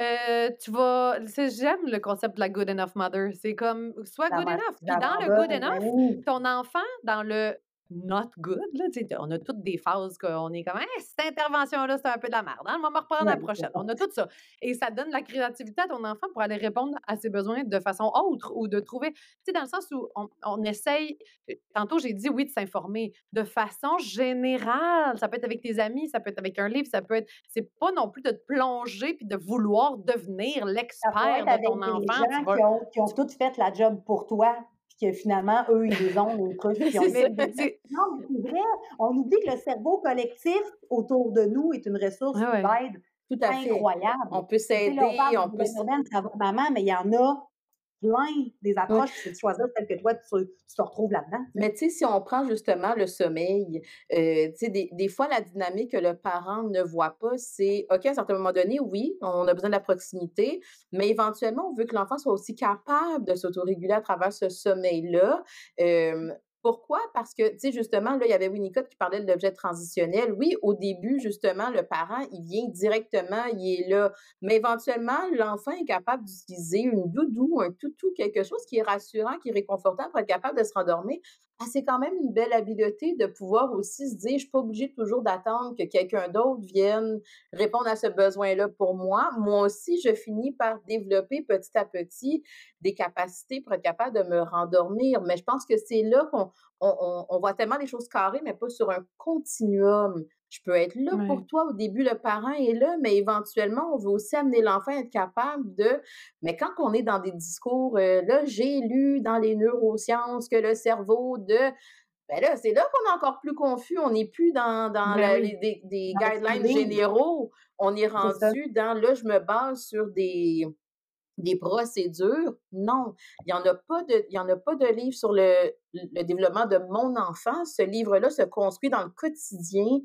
euh, tu vas. J'aime le concept de la good enough mother. C'est comme, sois La good enough. Puis dans le good enough, ton enfant, dans le not good, là, on a toutes des phases qu'on est comme, Hey, cette intervention-là, c'est un peu de la merde. Hein? On va me reprendre la prochaine. On a tout ça. Et ça donne la créativité à ton enfant pour aller répondre à ses besoins de façon autre ou de trouver, tu sais, dans le sens où on, on essaye, euh, tantôt j'ai dit oui, de s'informer de façon générale. Ça peut être avec tes amis, ça peut être avec un livre, ça peut être, c'est pas non plus de te plonger puis de vouloir devenir l'expert de ton enfant. gens Tu vas- qui ont, qui ont toutes fait la job pour toi, puis que finalement, eux, ils les ont, les trucs, puis on Non, mais c'est vrai. On oublie que le cerveau collectif autour de nous est une ressource Ah ouais. d'aide Tout à fait. incroyable. On peut s'aider, on peut. phénomène, ça va, maman, mais il y en a plein des approches. C'est de choisir celle que toi, tu, tu te retrouves là-dedans. Mais tu sais, si on prend justement le sommeil, euh, tu sais, des, des fois, la dynamique que le parent ne voit pas, c'est, OK, à un certain moment donné, oui, on a besoin de la proximité, mais éventuellement, on veut que l'enfant soit aussi capable de s'autoréguler à travers ce sommeil-là. Euh, pourquoi? Parce que, tu sais, justement, là, il y avait Winnicott qui parlait de l'objet transitionnel. Oui, au début, justement, le parent, il vient directement, il est là. Mais éventuellement, l'enfant est capable d'utiliser une doudou, un toutou, quelque chose qui est rassurant, qui est réconfortant pour être capable de se rendormir. Ah, c'est quand même une belle habileté de pouvoir aussi se dire, je suis pas obligée toujours d'attendre que quelqu'un d'autre vienne répondre à ce besoin-là pour moi. Moi aussi, je finis par développer petit à petit des capacités pour être capable de me rendormir. Mais je pense que c'est là qu'on on, on- on voit tellement les choses carrées, mais pas sur un continuum. Je peux être là pour toi. Au début, le parent est là, mais éventuellement, on veut aussi amener l'enfant à être capable de... Mais quand on est dans des discours, euh, là, j'ai lu dans les neurosciences que le cerveau de... Ben là, c'est là qu'on est encore plus confus. On n'est plus dans, dans Ben la- oui. les, des, des Dans le guidelines généraux. On est rendu dans, là, je me base sur des, des procédures. Non, il n'y en, a pas de- il y en a pas de livre sur le, le développement de mon enfant. Ce livre-là se construit dans le quotidien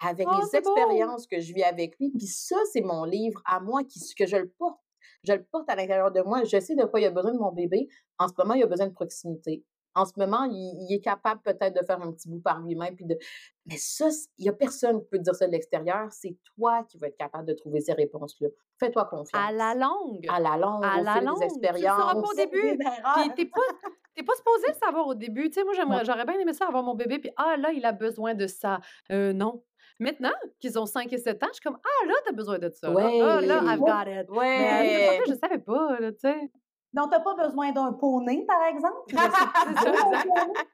avec Oh, les beau! expériences que je vis avec lui. Puis ça, c'est mon livre à moi qui, que je le porte. Je le porte à l'intérieur de moi. Je sais de quoi il a besoin de mon bébé. En ce moment, il a besoin de proximité. En ce moment, il, il est capable peut-être de faire un petit bout par lui-même. Puis de... Mais ça, il n'y a personne qui peut dire ça de l'extérieur. C'est toi qui vas être capable de trouver ces réponses-là. Fais-toi confiance. À la longue. À la longue, À au la fil longue. des Tu le expériences. pas au début. Puis t'es pas, t'es pas supposé le savoir au début. Tu sais, moi, j'aimerais, j'aurais bien aimé ça avoir mon bébé, puis ah, là, il a besoin de ça. Euh, non. Maintenant qu'ils ont 5 et 7 ans, je suis comme, ah, là, t'as besoin de ça. Ah, là, I've got it. Mais à Ouais. époque-là, je savais pas, là, tu sais. Donc, tu n'as pas besoin d'un poney, par exemple? C'est ça, pas,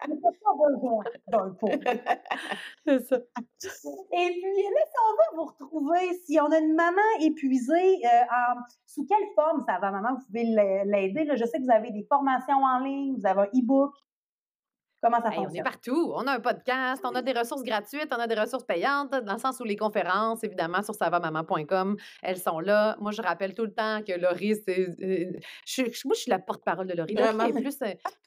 mais t'as besoin d'un poney. C'est ça. Et puis, là, si on veut vous retrouver, si on a une maman épuisée, euh, en- sous quelle forme ça va, maman? Vous pouvez l'a- l'aider. Je sais que vous avez des formations en ligne, vous avez un e-book. Comment ça Hey, on est partout. On a un podcast, on a des ressources gratuites, on a des ressources payantes, dans le sens où les conférences, évidemment, sur savamaman.com, elles sont là. Moi, je rappelle tout le temps que Laurie, c'est. euh, je, moi, je suis la porte-parole de Laurie. Laurie Vraiment? est plus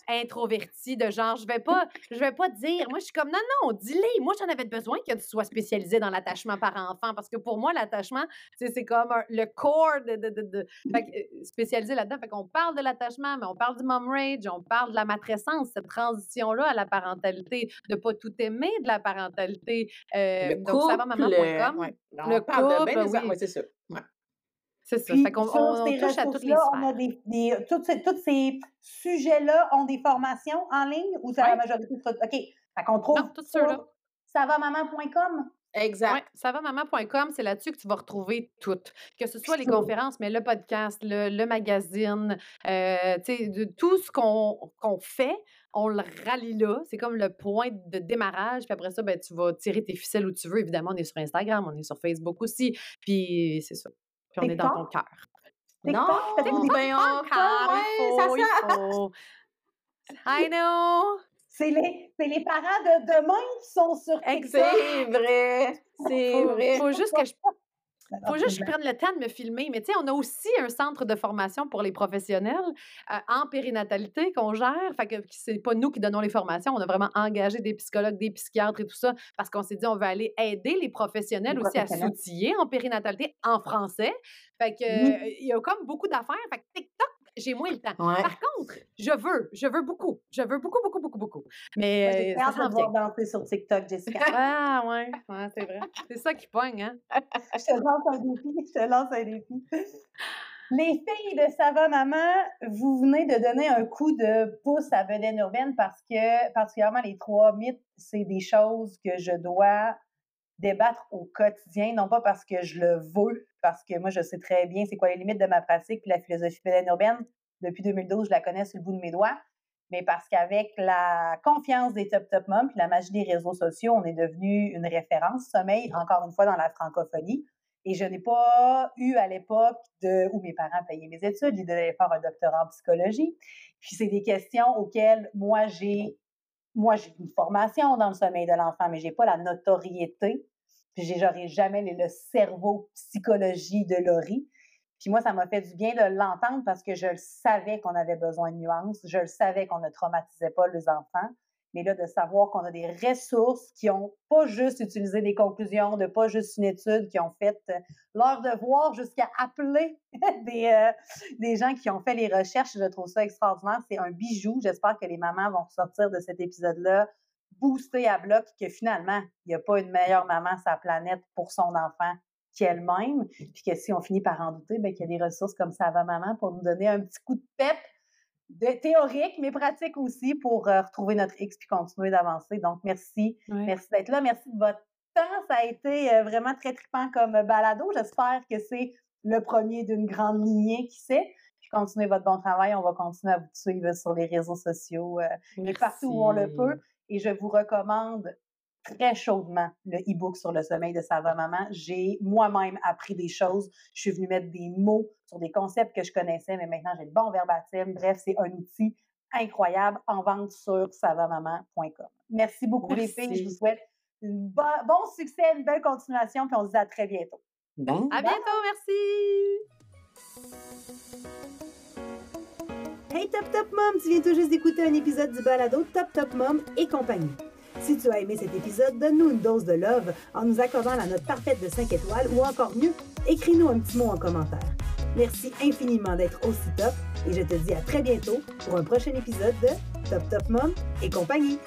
introvertie, de genre, je vais pas, je vais pas dire. Moi, je suis comme, non, non, dis-les. Moi, j'en avais besoin que tu sois spécialisée dans l'attachement par enfant, parce que pour moi, l'attachement, tu sais, c'est comme un- le corps de. de, de, de- fait que, euh, spécialisé là-dedans. Fait qu'on parle de l'attachement, mais on parle du mom rage, on parle de la matrescence, cette transition-là à la parentalité, de pas tout aimer de la parentalité. Euh, Le donc, couple, savamaman.com, ouais. On le parle de bien des oui. ouais, c'est ça. Ouais. C'est ça. Puis, sur on- ces les ressources-là, on a des, des- tous ces, sujets-là ont des formations en ligne ou c'est Ouais. la majorité? sur- OK. Fait qu'on trouve Non, tous sur ceux-là. savamaman.com. Exact. Oui, savamaman.com, c'est là-dessus que tu vas retrouver tout. Que ce soit les conférences, mais le podcast, le, le magazine, euh, de tout ce qu'on qu'on fait, on le rallie là. C'est comme le point de démarrage. Puis après ça, ben, tu vas tirer tes ficelles où tu veux. Évidemment, on est sur Instagram, on est sur Facebook aussi. Puis c'est ça. Puis on est dans ton TikTok? cœur. Non, TikTok, ben Encore, il ça faut, il. I know. C'est les, les parents de demain qui sont sur TikTok. Exact. C'est vrai, c'est vrai. faut juste que je faut juste que je prenne le temps de me filmer. Mais tu sais, on a aussi un centre de formation pour les professionnels euh, en périnatalité qu'on gère. Fait que c'est pas nous qui donnons les formations. On a vraiment engagé des psychologues, des psychiatres et tout ça parce qu'on s'est dit on veut aller aider les professionnels Les aussi à s'outiller en périnatalité en français. Fait que euh, il y a comme beaucoup d'affaires. Fait que TikTok, j'ai moins le temps. Ouais. Par contre, je veux, je veux beaucoup. Je veux beaucoup, beaucoup, beaucoup, beaucoup. Moi, Mais J'ai euh, ça danser sur TikTok, Jessica. Ah ouais, ouais c'est vrai. C'est ça qui pogne, hein? je te lance un défi. Je te lance un défi. Les filles de Sava Maman, vous venez de donner un coup de pouce à Bedaine Urbaine parce que, particulièrement les trois mythes, c'est des choses que je dois débattre au quotidien, non pas parce que je le veux, parce que moi, je sais très bien c'est quoi les limites de ma pratique, puis la philosophie Bedaine Urbaine, depuis 2012, je la connais sur le bout de mes doigts, mais parce qu'avec la confiance des Top Top Moms puis la magie des réseaux sociaux, on est devenu une référence sommeil, encore une fois, dans la francophonie. Et je n'ai pas eu à l'époque de où mes parents payaient mes études, ils devaient faire un doctorat en psychologie. Puis c'est des questions auxquelles moi j'ai moi j'ai une formation dans le sommeil de l'enfant, mais j'ai pas la notoriété. Puis j'aurais jamais le cerveau psychologie de Laurie. Puis moi, ça m'a fait du bien de l'entendre parce que je le savais qu'on avait besoin de nuances, je le savais qu'on ne traumatisait pas les enfants, mais là, de savoir qu'on a des ressources qui ont pas juste utilisé des conclusions, de pas juste une étude, qui ont fait euh, leur devoir jusqu'à appeler des, euh, des gens qui ont fait les recherches. Je trouve ça extraordinaire. C'est un bijou. J'espère que les mamans vont sortir de cet épisode-là boosté à bloc, que finalement, il n'y a pas une meilleure maman sur la planète pour son enfant qu'elle-même, puis que si on finit par en douter, ben, qu'il y a des ressources comme ça va maman pour nous donner un petit coup de pep de théorique, mais pratique aussi pour euh, retrouver notre X puis continuer d'avancer. Donc, merci. Merci d'être là. Merci de votre temps. Ça a été euh, vraiment très trippant comme balado. J'espère que c'est le premier d'une grande lignée, qui sait. Puis continuez votre bon travail. On va continuer à vous suivre sur les réseaux sociaux euh, et partout où on le peut. Et je vous recommande très chaudement le e-book sur le sommeil de sa maman. J'ai moi-même appris des choses. Je suis venue mettre des mots sur des concepts que je connaissais, mais maintenant j'ai le bon verbatim. Bref, c'est un outil incroyable en vente sur savamaman.com. Merci beaucoup les filles. Je vous souhaite un bon succès, une belle continuation, puis on se dit à très bientôt. À bientôt, merci. Hey Top Top Mom, tu viens tout juste d'écouter un épisode du balado Top Top Mom et compagnie. Si tu as aimé cet épisode, donne-nous une dose de love en nous accordant la note parfaite de 5 étoiles ou encore mieux, écris-nous un petit mot en commentaire. Merci infiniment d'être aussi top et je te dis à très bientôt pour un prochain épisode de Top Top Mom et compagnie.